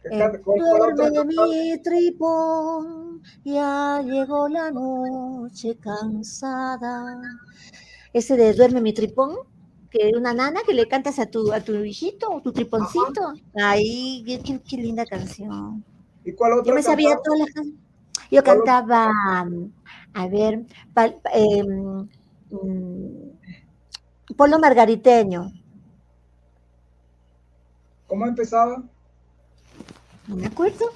Eh, duerme mi tripón, ya llegó la noche cansada. Ese de duerme mi tripón, que una nana que le cantas a tu, a tu hijito, tu triponcito. Ay, qué, qué- linda canción. ¿Y cuál otra Yo me sabía todas las canciones. Yo cantaba, a ver, pal- mm, Polo Margariteño. ¿Cómo empezaba? No me acuerdo.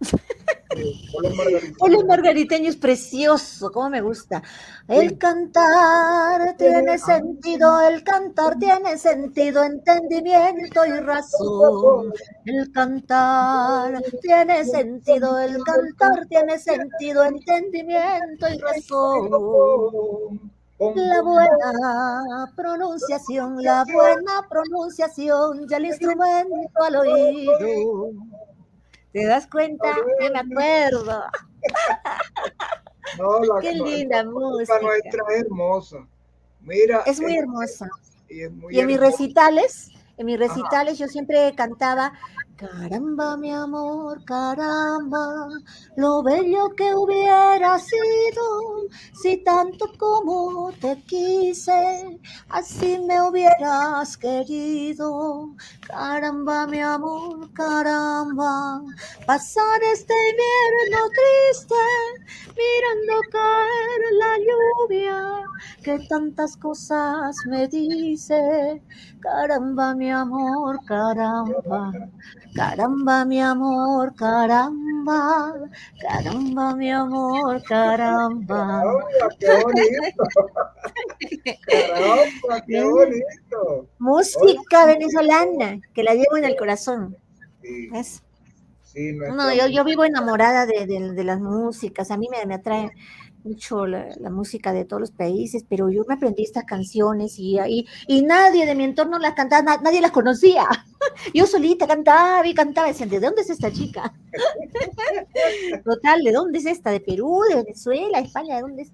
Polo Margarita. Polo Margariteño es precioso, como me gusta. El cantar tiene sentido, el cantar tiene sentido, entendimiento y razón. El cantar tiene sentido, el cantar tiene sentido, entendimiento y razón. La buena pronunciación, la buena pronunciación y el instrumento al oído. ¿Te das cuenta? Yo me acuerdo. No, la, Qué linda la música. nuestra es hermosa. Mira. Es muy eh, hermosa. Y, es muy Y en mis recitales, en mis recitales yo siempre cantaba, caramba mi amor, caramba, lo bello que hubiera sido si tanto como te quise, así me hubieras querido. Caramba mi amor, caramba, pasar este invierno triste mirando caer la lluvia que tantas cosas me dice. Caramba, mi amor, caramba. Caramba, mi amor, caramba. Caramba, mi amor, caramba. Caramba, qué bonito. Caramba, qué bonito. Música venezolana, que la llevo en el corazón. Sí, ¿ves? sí, nuestra- No, yo, yo vivo enamorada de, de- de las músicas. A mí me, me atrae mucho la, la música de todos los países, pero yo me aprendí estas canciones y, y, y nadie de mi entorno las cantaba, na- nadie las conocía. Yo solita cantaba y cantaba, decían, ¿de dónde es esta chica? Total, ¿de dónde es esta? ¿De Perú, de Venezuela, España? ¿De dónde es?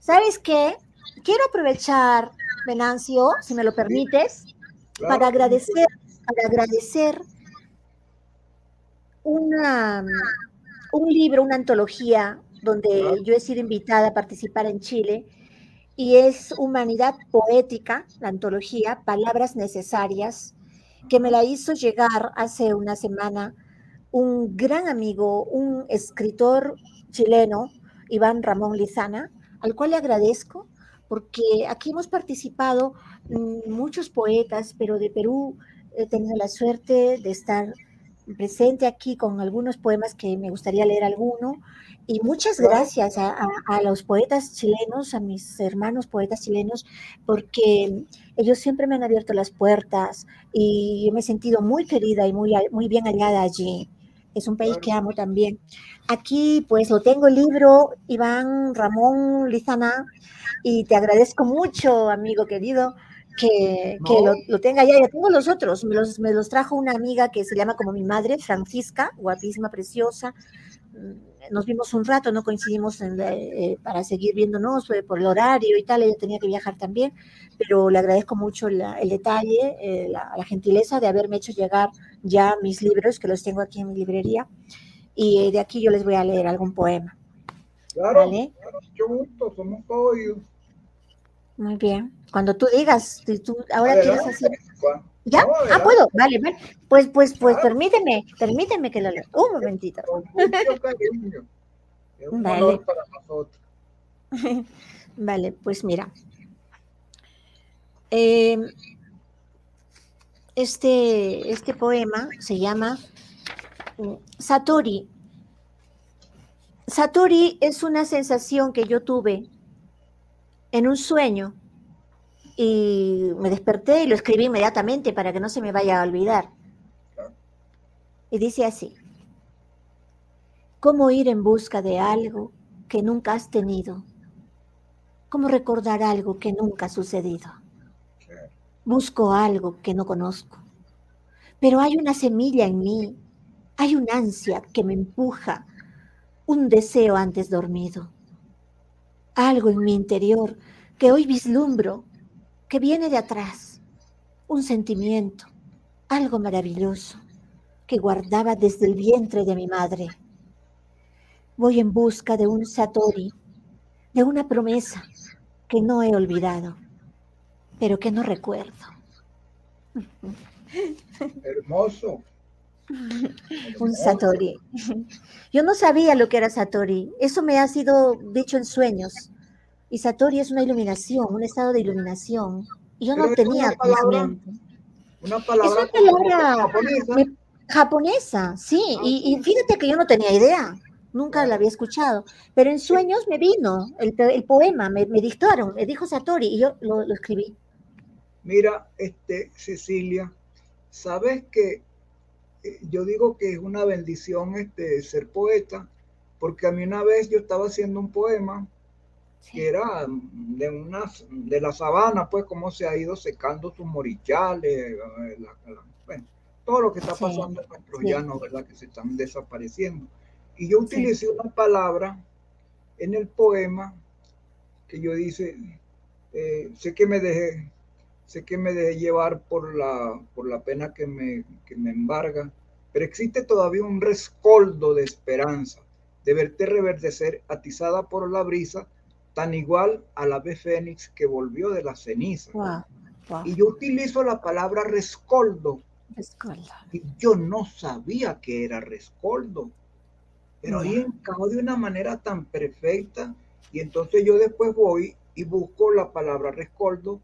¿Sabes qué? Quiero aprovechar, Venancio, si me lo permites, Claro, para agradecer, para agradecer una, un libro, una antología, donde yo he sido invitada a participar en Chile, y es Humanidad Poética, la antología, Palabras Necesarias, que me la hizo llegar hace una semana un gran amigo, un escritor chileno, Iván Ramón Lizana, al cual le agradezco porque aquí hemos participado mm, muchos poetas, pero de Perú he tenido la suerte de estar presente aquí con algunos poemas que me gustaría leer alguno. Y muchas gracias a, los poetas chilenos, a mis hermanos poetas chilenos, porque ellos siempre me han abierto las puertas y me he sentido muy querida y muy, muy bien hallada allí. Es un país que amo también. Aquí pues lo tengo el libro, Iván Ramón Lizana, y te agradezco mucho, amigo querido, que, lo, tenga ya. Ya tengo los otros, me los, me los trajo una amiga que se llama como mi madre, Francisca, guapísima, preciosa. Mm, nos vimos un rato, no coincidimos eh, para seguir viéndonos por el horario y tal, ella tenía que viajar también, pero le agradezco mucho el detalle, eh, la, gentileza de haberme hecho llegar ya mis libros, que los tengo aquí en mi librería, y de aquí yo les voy a leer algún poema. Claro, ¿Vale? mucho gusto, somos todos muy bien. Cuando tú digas, tú ahora quieres hacer. ¿Ya? ah, puedo. Vale, vale. Pues, pues, pues, permíteme, permíteme que lo lea. Un momentito. vale. vale, pues mira. Em, este, este poema se llama mm, Satori. Satori es una sensación que yo tuve en un sueño y me desperté y lo escribí inmediatamente para que no se me vaya a olvidar. Y dice así, ¿cómo ir en busca de algo que nunca has tenido? ¿Cómo recordar algo que nunca ha sucedido? Busco algo que no conozco, pero hay una semilla en mí, hay un ansia que me empuja, un deseo antes dormido algo en mi interior que hoy vislumbro, que viene de atrás, un sentimiento, algo maravilloso que guardaba desde el vientre de mi madre. Voy en busca de un satori, de una promesa que no he olvidado, pero que no recuerdo. Hermoso. Un Satori. Yo no sabía lo que era Satori. Eso me ha sido dicho en sueños. Y Satori es una iluminación, un estado de iluminación. Y yo no tenía conocimiento. Una palabra, es una palabra japonesa. sí. Y, fíjate que yo no tenía idea. Nunca la había escuchado. Pero en sueños me vino el, poema, me, dictaron, me dijo Satori y yo lo, lo escribí. Mira, este, Cecilia, sabes que eh, yo digo que es una bendición este, ser poeta, porque a mí una vez yo estaba haciendo un poema que era de unas de la sabana, pues cómo se ha ido secando sus morichales, eh, bueno, todo lo que está pasando en nuestros llanos, ¿verdad? Que se están desapareciendo. Y yo utilicé una palabra en el poema que yo dice, eh, sé que me dejé, sé que me dejé llevar por la, por la pena que me, que me embarga, pero existe todavía un rescoldo de esperanza, de verte reverdecer atizada por la brisa, tan igual a la ave fénix que volvió de la ceniza. Y yo utilizo la palabra rescoldo. rescoldo. Y yo no sabía que era rescoldo, pero ahí encajó de una manera tan perfecta. Y entonces yo después voy y busco la palabra rescoldo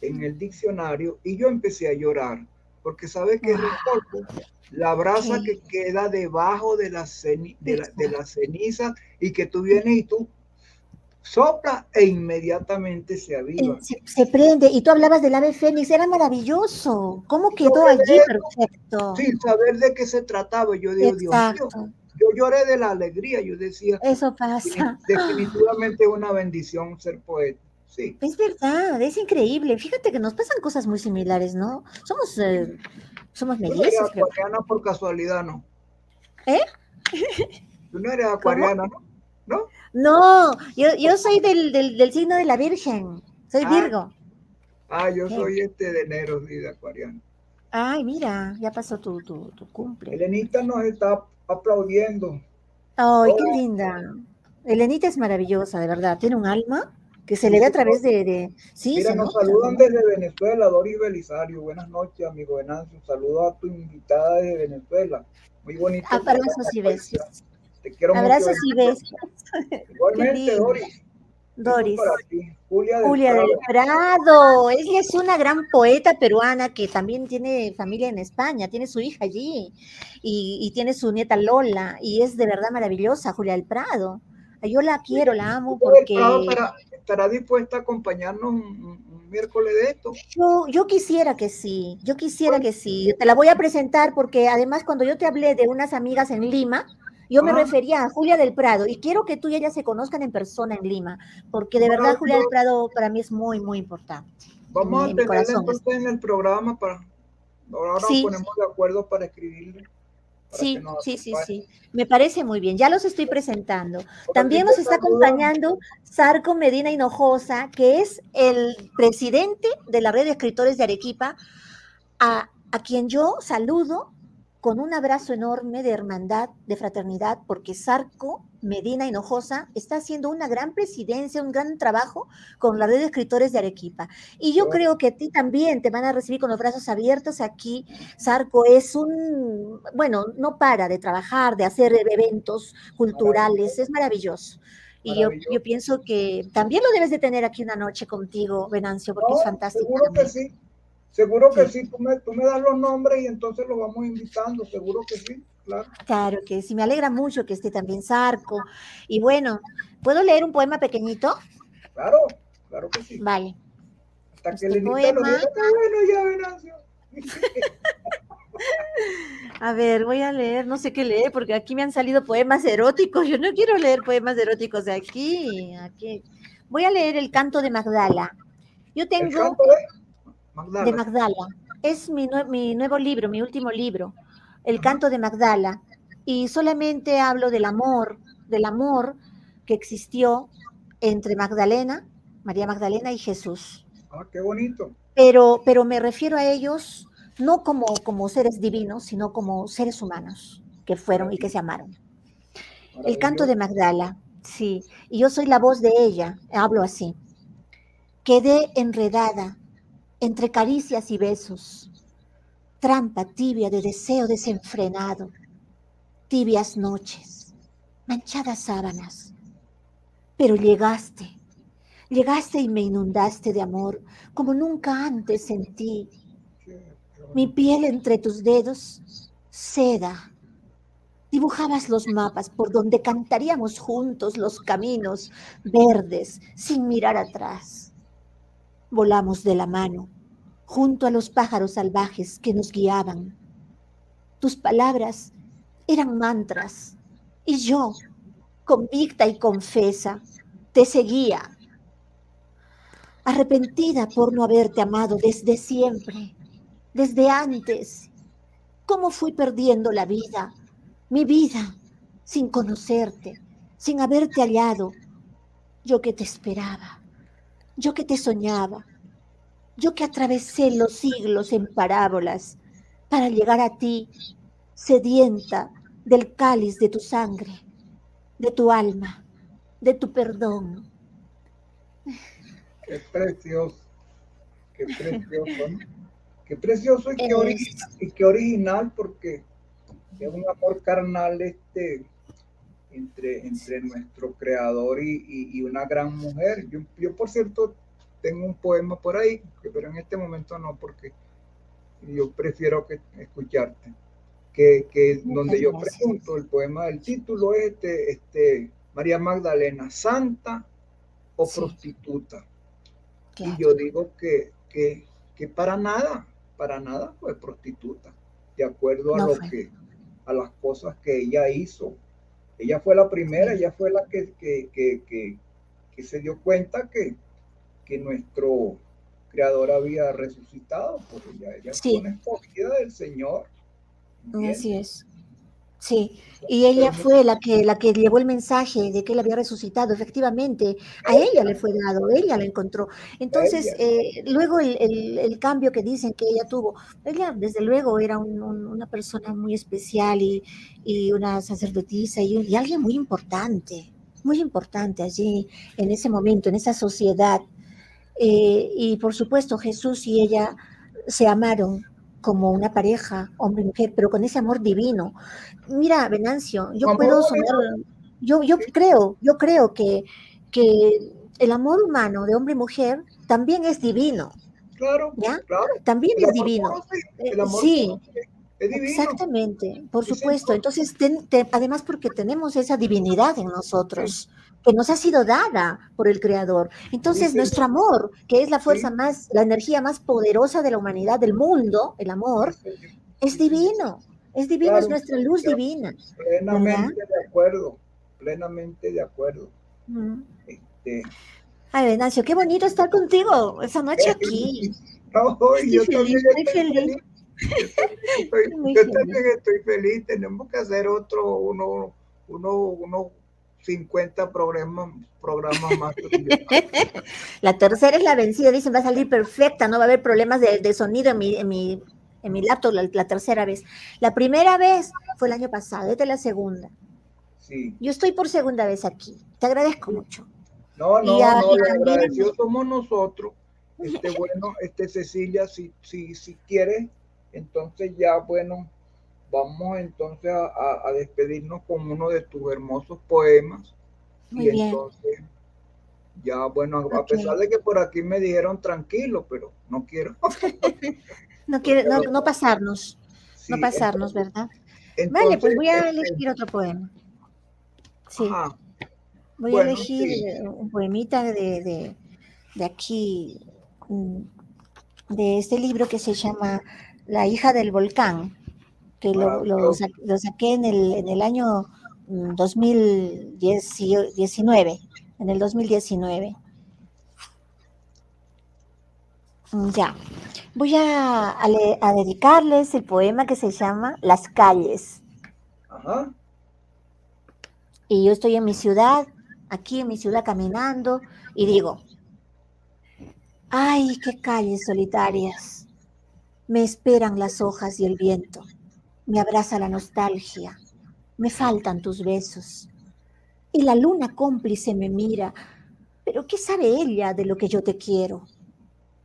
en el diccionario. Y yo empecé a llorar, porque sabe que la brasa que queda debajo de la, de, la, ceniza y que tú vienes y tú sopla e inmediatamente se aviva. Se, prende. Y tú hablabas del ave fénix, era maravilloso. ¿Cómo quedó allí perfecto? Sin saber de qué se trataba. Yo digo, Dios mío, yo lloré de la alegría. Yo decía, eso pasa. Definitivamente una bendición ser poeta. Es verdad, es increíble. Fíjate que nos pasan cosas muy similares, ¿no? Somos, eh, somos mellizos. Tú no eres acuariana por casualidad, ¿no? ¿Eh? Tú no eres acuariana, ¿no? ¿No? No, yo, yo soy del, del, signo de la Virgen. Soy ah. Virgo. Ah, yo soy este de enero, sí, de acuariano. Ay, mira, ya pasó tu, tu, tu cumple. Elenita nos está aplaudiendo. Ay, qué linda. Elenita es maravillosa, de verdad. Tiene un alma que se le ve a través de... Sí, Mira, nos saludan desde Venezuela, Doris Belisario. Buenas noches, amigo Venancio. Un saludo a tu invitada de Venezuela. Muy bonito. Abrazos y besos. Te quiero Abrazos y mucho. besos. Igualmente. Doris. Doris. Julia del Julia del Prado. Ella es una gran poeta peruana que también tiene familia en España, tiene su hija allí y, y tiene su nieta Lola y es de verdad maravillosa, Julia del Prado. Yo la quiero, la amo porque estará, dispuesta a acompañarnos un, un- un miércoles de esto. yo, yo quisiera que sí, yo quisiera que sí. Te la voy a presentar porque además cuando yo te hablé de unas amigas en Lima, yo me Ajá. refería a Julia del Prado y quiero que tú y ella se conozcan en persona en Lima, porque de verdad Julia del Prado para mí es muy, muy importante. Vamos en a tenerla entonces en el programa para. Ahora Sí. nos ponemos de acuerdo para escribirle. Sí, sí, sí, sí. Me parece muy bien. Ya los estoy presentando. También nos está acompañando Sarco Medina Hinojosa, que es el presidente de la red de escritores de Arequipa, a, a quien yo saludo con un abrazo enorme de hermandad, de fraternidad, porque Sarco Medina Hinojosa está haciendo una gran presidencia, un gran trabajo con la red de escritores de Arequipa. Y yo Qué creo que a ti también te van a recibir con los brazos abiertos aquí. Sarco es un, bueno, no para de trabajar, de hacer eventos culturales, es maravilloso. Y yo, yo pienso que también lo debes de tener aquí una noche contigo, Venancio, porque No, es fantástico. Seguro que sí. Seguro que Sí. sí. Tú me, tú me das los nombres y entonces los vamos invitando. Seguro que sí. Claro. Claro que sí, me alegra mucho que esté también Sarco. Y bueno, ¿puedo leer un poema pequeñito? Claro. Claro que sí. Vale. Hasta que este Lenita lo poema- diga, está bueno ya, Venancio. A ver, voy a leer, no sé qué leer, porque aquí me han salido poemas eróticos. Yo no quiero leer poemas eróticos de aquí. aquí. Voy a leer el canto de Magdala. Yo El tengo canto de Magdala. de Magdala. Es mi, nue- mi nuevo libro, mi último libro, El canto de Magdala. Y solamente hablo del amor, del amor que existió entre Magdalena, María Magdalena y Jesús. Ah, qué bonito. Pero, pero me refiero a ellos no como, como seres divinos, sino como seres humanos que fueron y que se amaron. El canto de Magdala, sí, y yo soy la voz de ella, hablo así. Quedé enredada entre caricias y besos, trampa tibia de deseo desenfrenado, tibias noches, manchadas sábanas. Pero llegaste, llegaste y me inundaste de amor como nunca antes sentí. Mi piel entre tus dedos, seda. Dibujabas los mapas por donde cantaríamos juntos los caminos verdes sin mirar atrás. Volamos de la mano junto a los pájaros salvajes que nos guiaban. Tus palabras eran mantras y yo, convicta y confesa, te seguía. Arrepentida por no haberte amado desde siempre, desde antes. ¿Cómo fui perdiendo la vida, mi vida, sin conocerte, sin haberte hallado? Yo que te esperaba, yo que te soñaba, yo que atravesé los siglos en parábolas para llegar a ti, sedienta del cáliz de tu sangre, de tu alma, de tu perdón. Qué precioso. Qué precioso. ¿no? Qué precioso y qué, Es- original, y qué original porque es un amor carnal este entre, entre nuestro creador y, y- y una gran mujer. Yo, yo, por cierto, tengo un poema por ahí, pero en este momento no, porque yo prefiero que escucharte. Que, que donde yo pregunto, el poema, el título es este, este, María Magdalena, ¿santa o Sí. prostituta? Claro. Y yo digo que, que, que para nada, para nada fue prostituta, de acuerdo a No lo fue. que, a las cosas que ella hizo. Ella fue la primera, ella fue la que, que, que, que, que se dio cuenta que, que nuestro creador había resucitado, porque ella, ella Sí. fue una escogida del Señor. ¿entiendes? Así es. Sí, y ella fue la que, la que llevó el mensaje de que él había resucitado, efectivamente, a ella le fue dado, ella la encontró. Entonces, eh, luego el, el- el cambio que dicen que ella tuvo, ella desde luego era un- un- una persona muy especial y, y una sacerdotisa y, y alguien muy importante, muy importante allí en ese momento, en esa sociedad. Eh, y por supuesto, Jesús y ella se amaron como una pareja, hombre y mujer, pero con ese amor divino. Mira, Venancio, yo puedo sonar, yo, yo creo, yo creo que, que el amor humano de hombre y mujer también es divino, Claro, ¿ya? claro. También El es divino. conoce, el amor sí. conoce. Exactamente, por supuesto. Entonces, ten- te- además porque tenemos esa divinidad en nosotros, que nos ha sido dada por el Creador. Entonces, Sí, nuestro amor, que es la fuerza Sí. más, la energía más poderosa de la humanidad, del mundo, el amor, es divino. Es divino, es nuestra luz claro. divina. Plenamente de acuerdo, plenamente de acuerdo. Este, Ay, Venancio, qué bonito estar contigo esa noche aquí. no, Estoy yo feliz, también estoy feliz. feliz. Yo también estoy- yo feliz. también estoy feliz. Tenemos que hacer otro, uno, uno, unos 50 programas, programas más. La tercera es la vencida, dicen, va a salir perfecta, no va a haber problemas de, de sonido en mi, en mi, en mi laptop la, la tercera vez. La primera vez fue el año pasado, esta es la segunda. Sí. Yo estoy por segunda vez aquí. Te agradezco mucho. No, no, a- no, agradecidos somos nosotros. Este, bueno, este Cecilia, si, si, si quieres, entonces ya, bueno, vamos entonces a, a- a despedirnos con uno de tus hermosos poemas. Muy y bien. entonces, ya, bueno, a- pesar de que por aquí me dijeron tranquilo, pero no quiero. No, quiere, no, no pasarnos, no pasarnos, ¿verdad? entonces, Vale, pues voy a este, elegir otro poema. Sí, ajá, voy bueno, a elegir sí. eh, un poemita de, de, de aquí, mm, de este libro que se llama La hija del volcán, que lo, lo Maravilloso. sa- lo saqué en el, en el año mm, 2019, en el 2019. Mm, Ya, voy a, a le- a dedicarles el poema que se llama Las calles. ajá, Y yo estoy en mi ciudad, aquí en mi ciudad caminando, y digo, ay, qué calles solitarias. Me esperan las hojas y el viento. Me abraza la nostalgia. Me faltan tus besos. Y la luna cómplice me mira. Pero ¿qué sabe ella de lo que yo te quiero?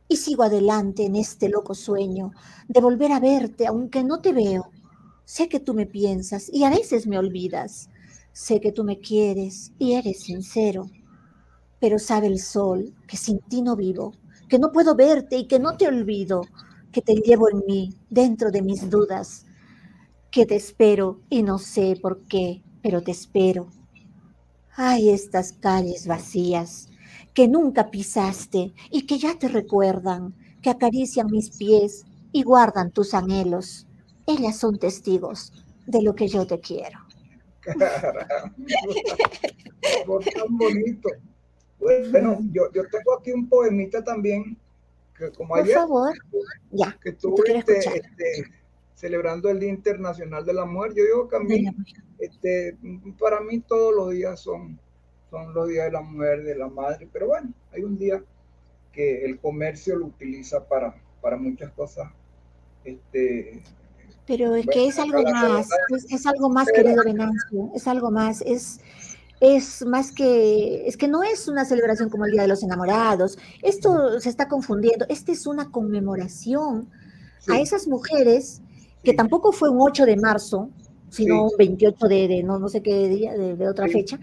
Y sigo adelante en este loco sueño de volver a verte aunque no te veo. Sé que tú me piensas y a veces me olvidas. Sé que tú me quieres y eres sincero, pero sabe el sol que sin ti no vivo, que no puedo verte y que no te olvido, que te llevo en mí, dentro de mis dudas, que te espero y no sé por qué, pero te espero. Ay, estas calles vacías que nunca pisaste y que ya te recuerdan, que acarician mis pies y guardan tus anhelos. Ellas son testigos de lo que yo te quiero. caramba, tan bonito. Bueno, yo, yo tengo aquí un poemita también, que como Por ayer, favor, ya. que este, escuchar. este, celebrando el Día Internacional de la Mujer. Yo digo que a mí, Venga, este, para mí todos los días son, son los días de la mujer, de la madre, pero bueno, hay un día que el comercio lo utiliza para, para muchas cosas. Este, Pero es que es algo más, es, es algo más, querido Venancio, es algo más, es, es más que, es que no es una celebración como el Día de los Enamorados, esto se está confundiendo, esta es una conmemoración sí, a esas mujeres que tampoco fue un 8 de marzo, sino un 28 de, de no, no sé qué día, de, de otra fecha,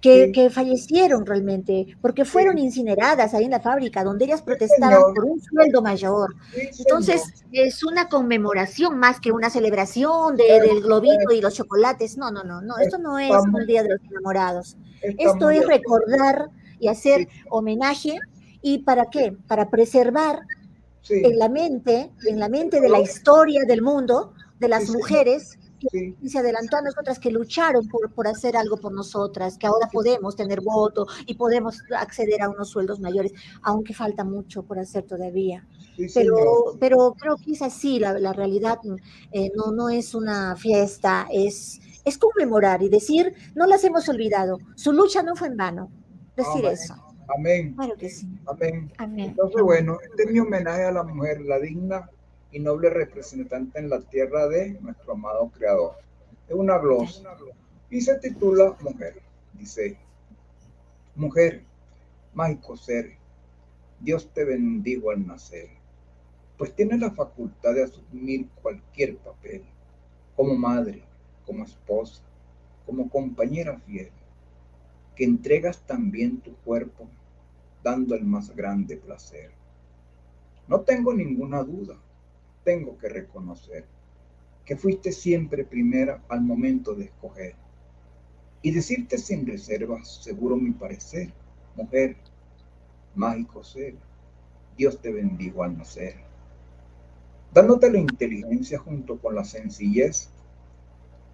que, que fallecieron realmente, porque fueron incineradas ahí en la fábrica, donde ellas protestaban por un sueldo mayor. Entonces, es una conmemoración más que una celebración de- del globito y los chocolates. No, no, no, no, esto no es un día de los enamorados. Esto es recordar y hacer homenaje. ¿Y para qué? Para preservar Sí, en la mente, en la mente de la historia del mundo, de las Sí, mujeres sí, que se adelantó a nosotras, que lucharon por, por hacer algo por nosotras, que ahora podemos tener voto y podemos acceder a unos sueldos mayores, aunque falta mucho por hacer todavía. Sí, pero, pero creo que es así, la, la realidad eh, no, no es una fiesta, es, es conmemorar y decir, no las hemos olvidado, su lucha no fue en vano, decir Amén. eso. Amén, Claro que sí. amén. Amén. Entonces, bueno, este es mi homenaje a la mujer, la digna y noble representante en la tierra de nuestro amado Creador. Es una glosa y se titula Mujer. Dice, Mujer, mágico ser, Dios te bendijo al nacer. pues tienes la facultad de asumir cualquier papel, como madre, como esposa, como compañera fiel, que entregas también tu cuerpo dando el más grande placer. No tengo ninguna duda, tengo que reconocer que fuiste siempre primera al momento de escoger y decirte sin reservas, seguro mi parecer, mujer, mágico ser, Dios te bendigo al nacer, dándote la inteligencia junto con la sencillez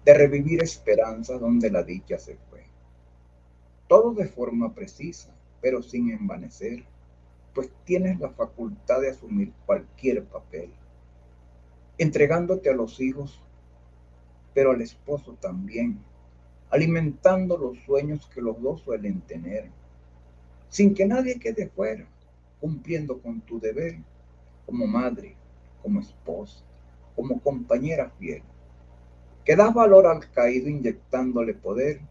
de revivir esperanza donde la dicha se fue. Todo de forma precisa, pero sin envanecer, pues tienes la facultad de asumir cualquier papel, entregándote a los hijos, pero al esposo también, alimentando los sueños que los dos suelen tener, sin que nadie quede fuera, cumpliendo con tu deber como madre, como esposa, como compañera fiel, que das valor al caído inyectándole poder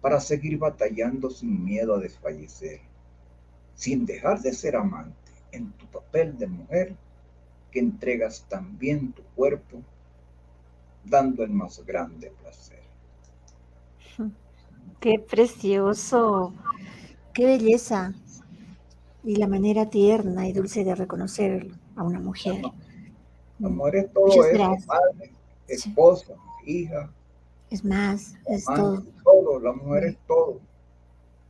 para seguir batallando sin miedo a desfallecer, sin dejar de ser amante en tu papel de mujer, que entregas también tu cuerpo, dando el más grande placer. Qué precioso, qué belleza y la manera tierna y dulce de reconocer a una mujer. Amor es todo eso, madre, esposa, hija, es más, es todo. todo. La mujer es todo.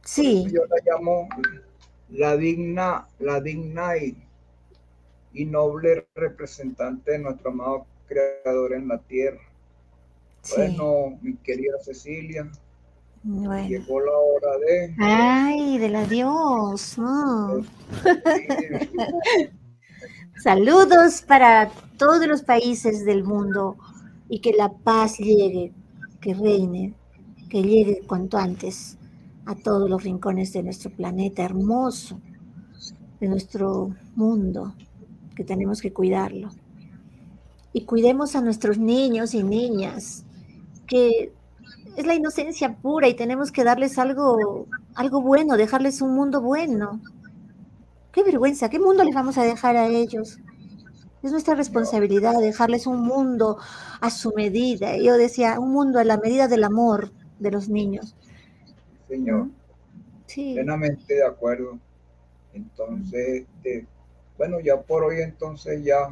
Sí. Yo la llamo la digna, la digna y, noble representante de nuestro amado creador en la tierra. Bueno, mi querida Cecilia, llegó la hora de. Ay, del adiós. Saludos para todos los países del mundo y que la paz llegue que reine, que llegue cuanto antes a todos los rincones de nuestro planeta hermoso, de nuestro mundo, que tenemos que cuidarlo. Y cuidemos a nuestros niños y niñas, que es la inocencia pura y tenemos que darles algo, algo bueno, dejarles un mundo bueno. Qué vergüenza, ¿qué mundo les vamos a dejar a ellos? Es nuestra responsabilidad dejarles un mundo a su medida. Yo decía, un mundo a la medida del amor de los niños. Señor, sí. plenamente de acuerdo. Entonces, este, bueno, ya por hoy entonces ya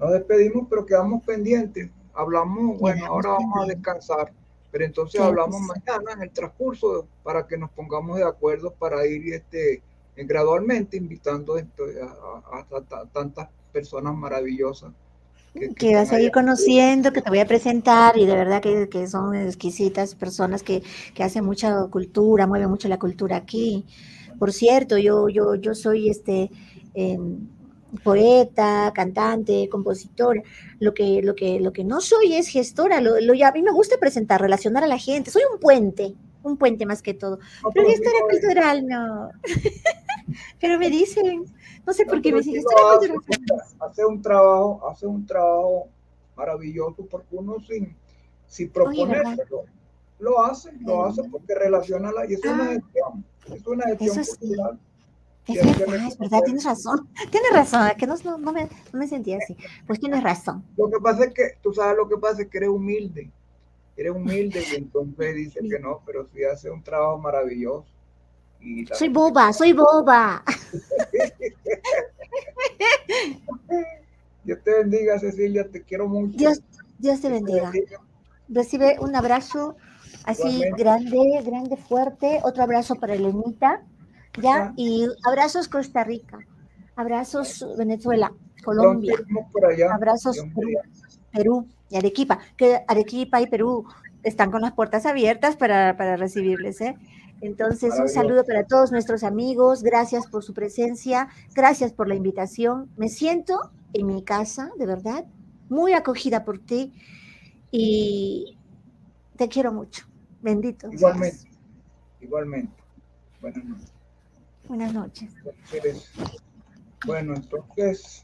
nos despedimos, pero quedamos pendientes. Hablamos, bueno, ahora vamos a descansar, pero entonces hablamos mañana en el transcurso para que nos pongamos de acuerdo para ir este, gradualmente invitando a, a tantas personas maravillosas. Que, vas a ir conociendo, que te voy a presentar y de verdad que, son exquisitas personas que, hacen mucha cultura, mueven mucho la cultura aquí. Por cierto, yo, yo, yo soy este em, poeta, cantante, compositora. Lo que, lo que, lo que no soy es gestora. Lo, a mí me gusta presentar, relacionar a la gente. Soy un puente, un puente más que todo. pero gestora cultural no. pero me dicen, no sé por qué me sigue hace, un trabajo, hace un trabajo maravilloso porque uno sin, sin proponérselo lo hace, lo hace porque relaciona la y es una ah. gestión, es una gestión cultural. Es verdad, es verdad, tienes razón, tienes razón, que no, no, me, no me sentía así. Pues tienes razón. Lo que pasa es que, tú sabes lo que pasa es que eres humilde, eres humilde y entonces dice que no, pero sí hace un trabajo maravilloso. Soy boba, soy boba. Dios te bendiga, Cecilia, te quiero mucho. Dios, Dios te, bendiga. Recibe un abrazo así grande, grande, fuerte. Otro abrazo para Elenita. ¿ya? Y abrazos Costa Rica. Abrazos Venezuela, Colombia. Abrazos Perú, Perú y Arequipa. Que Arequipa y Perú están con las puertas abiertas para, para recibirles, ¿eh? Entonces, un saludo para todos nuestros amigos, gracias por su presencia, gracias por la invitación. Me siento en mi casa, de verdad, muy acogida por ti y te quiero mucho. Bendito. Igualmente, igualmente. Buenas noches. Buenas noches. Bueno, entonces,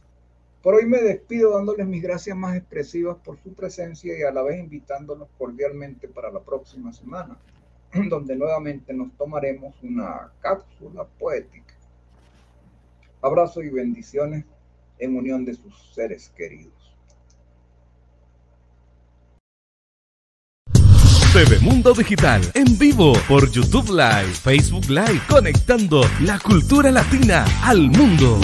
por hoy me despido dándoles mis gracias más expresivas por su presencia y a la vez invitándolos cordialmente para la próxima semana. donde nuevamente nos tomaremos una cápsula poética. Abrazos y bendiciones en unión de sus seres queridos. TV Mundo Digital en vivo por YouTube Live, Facebook Live, conectando la cultura latina al mundo.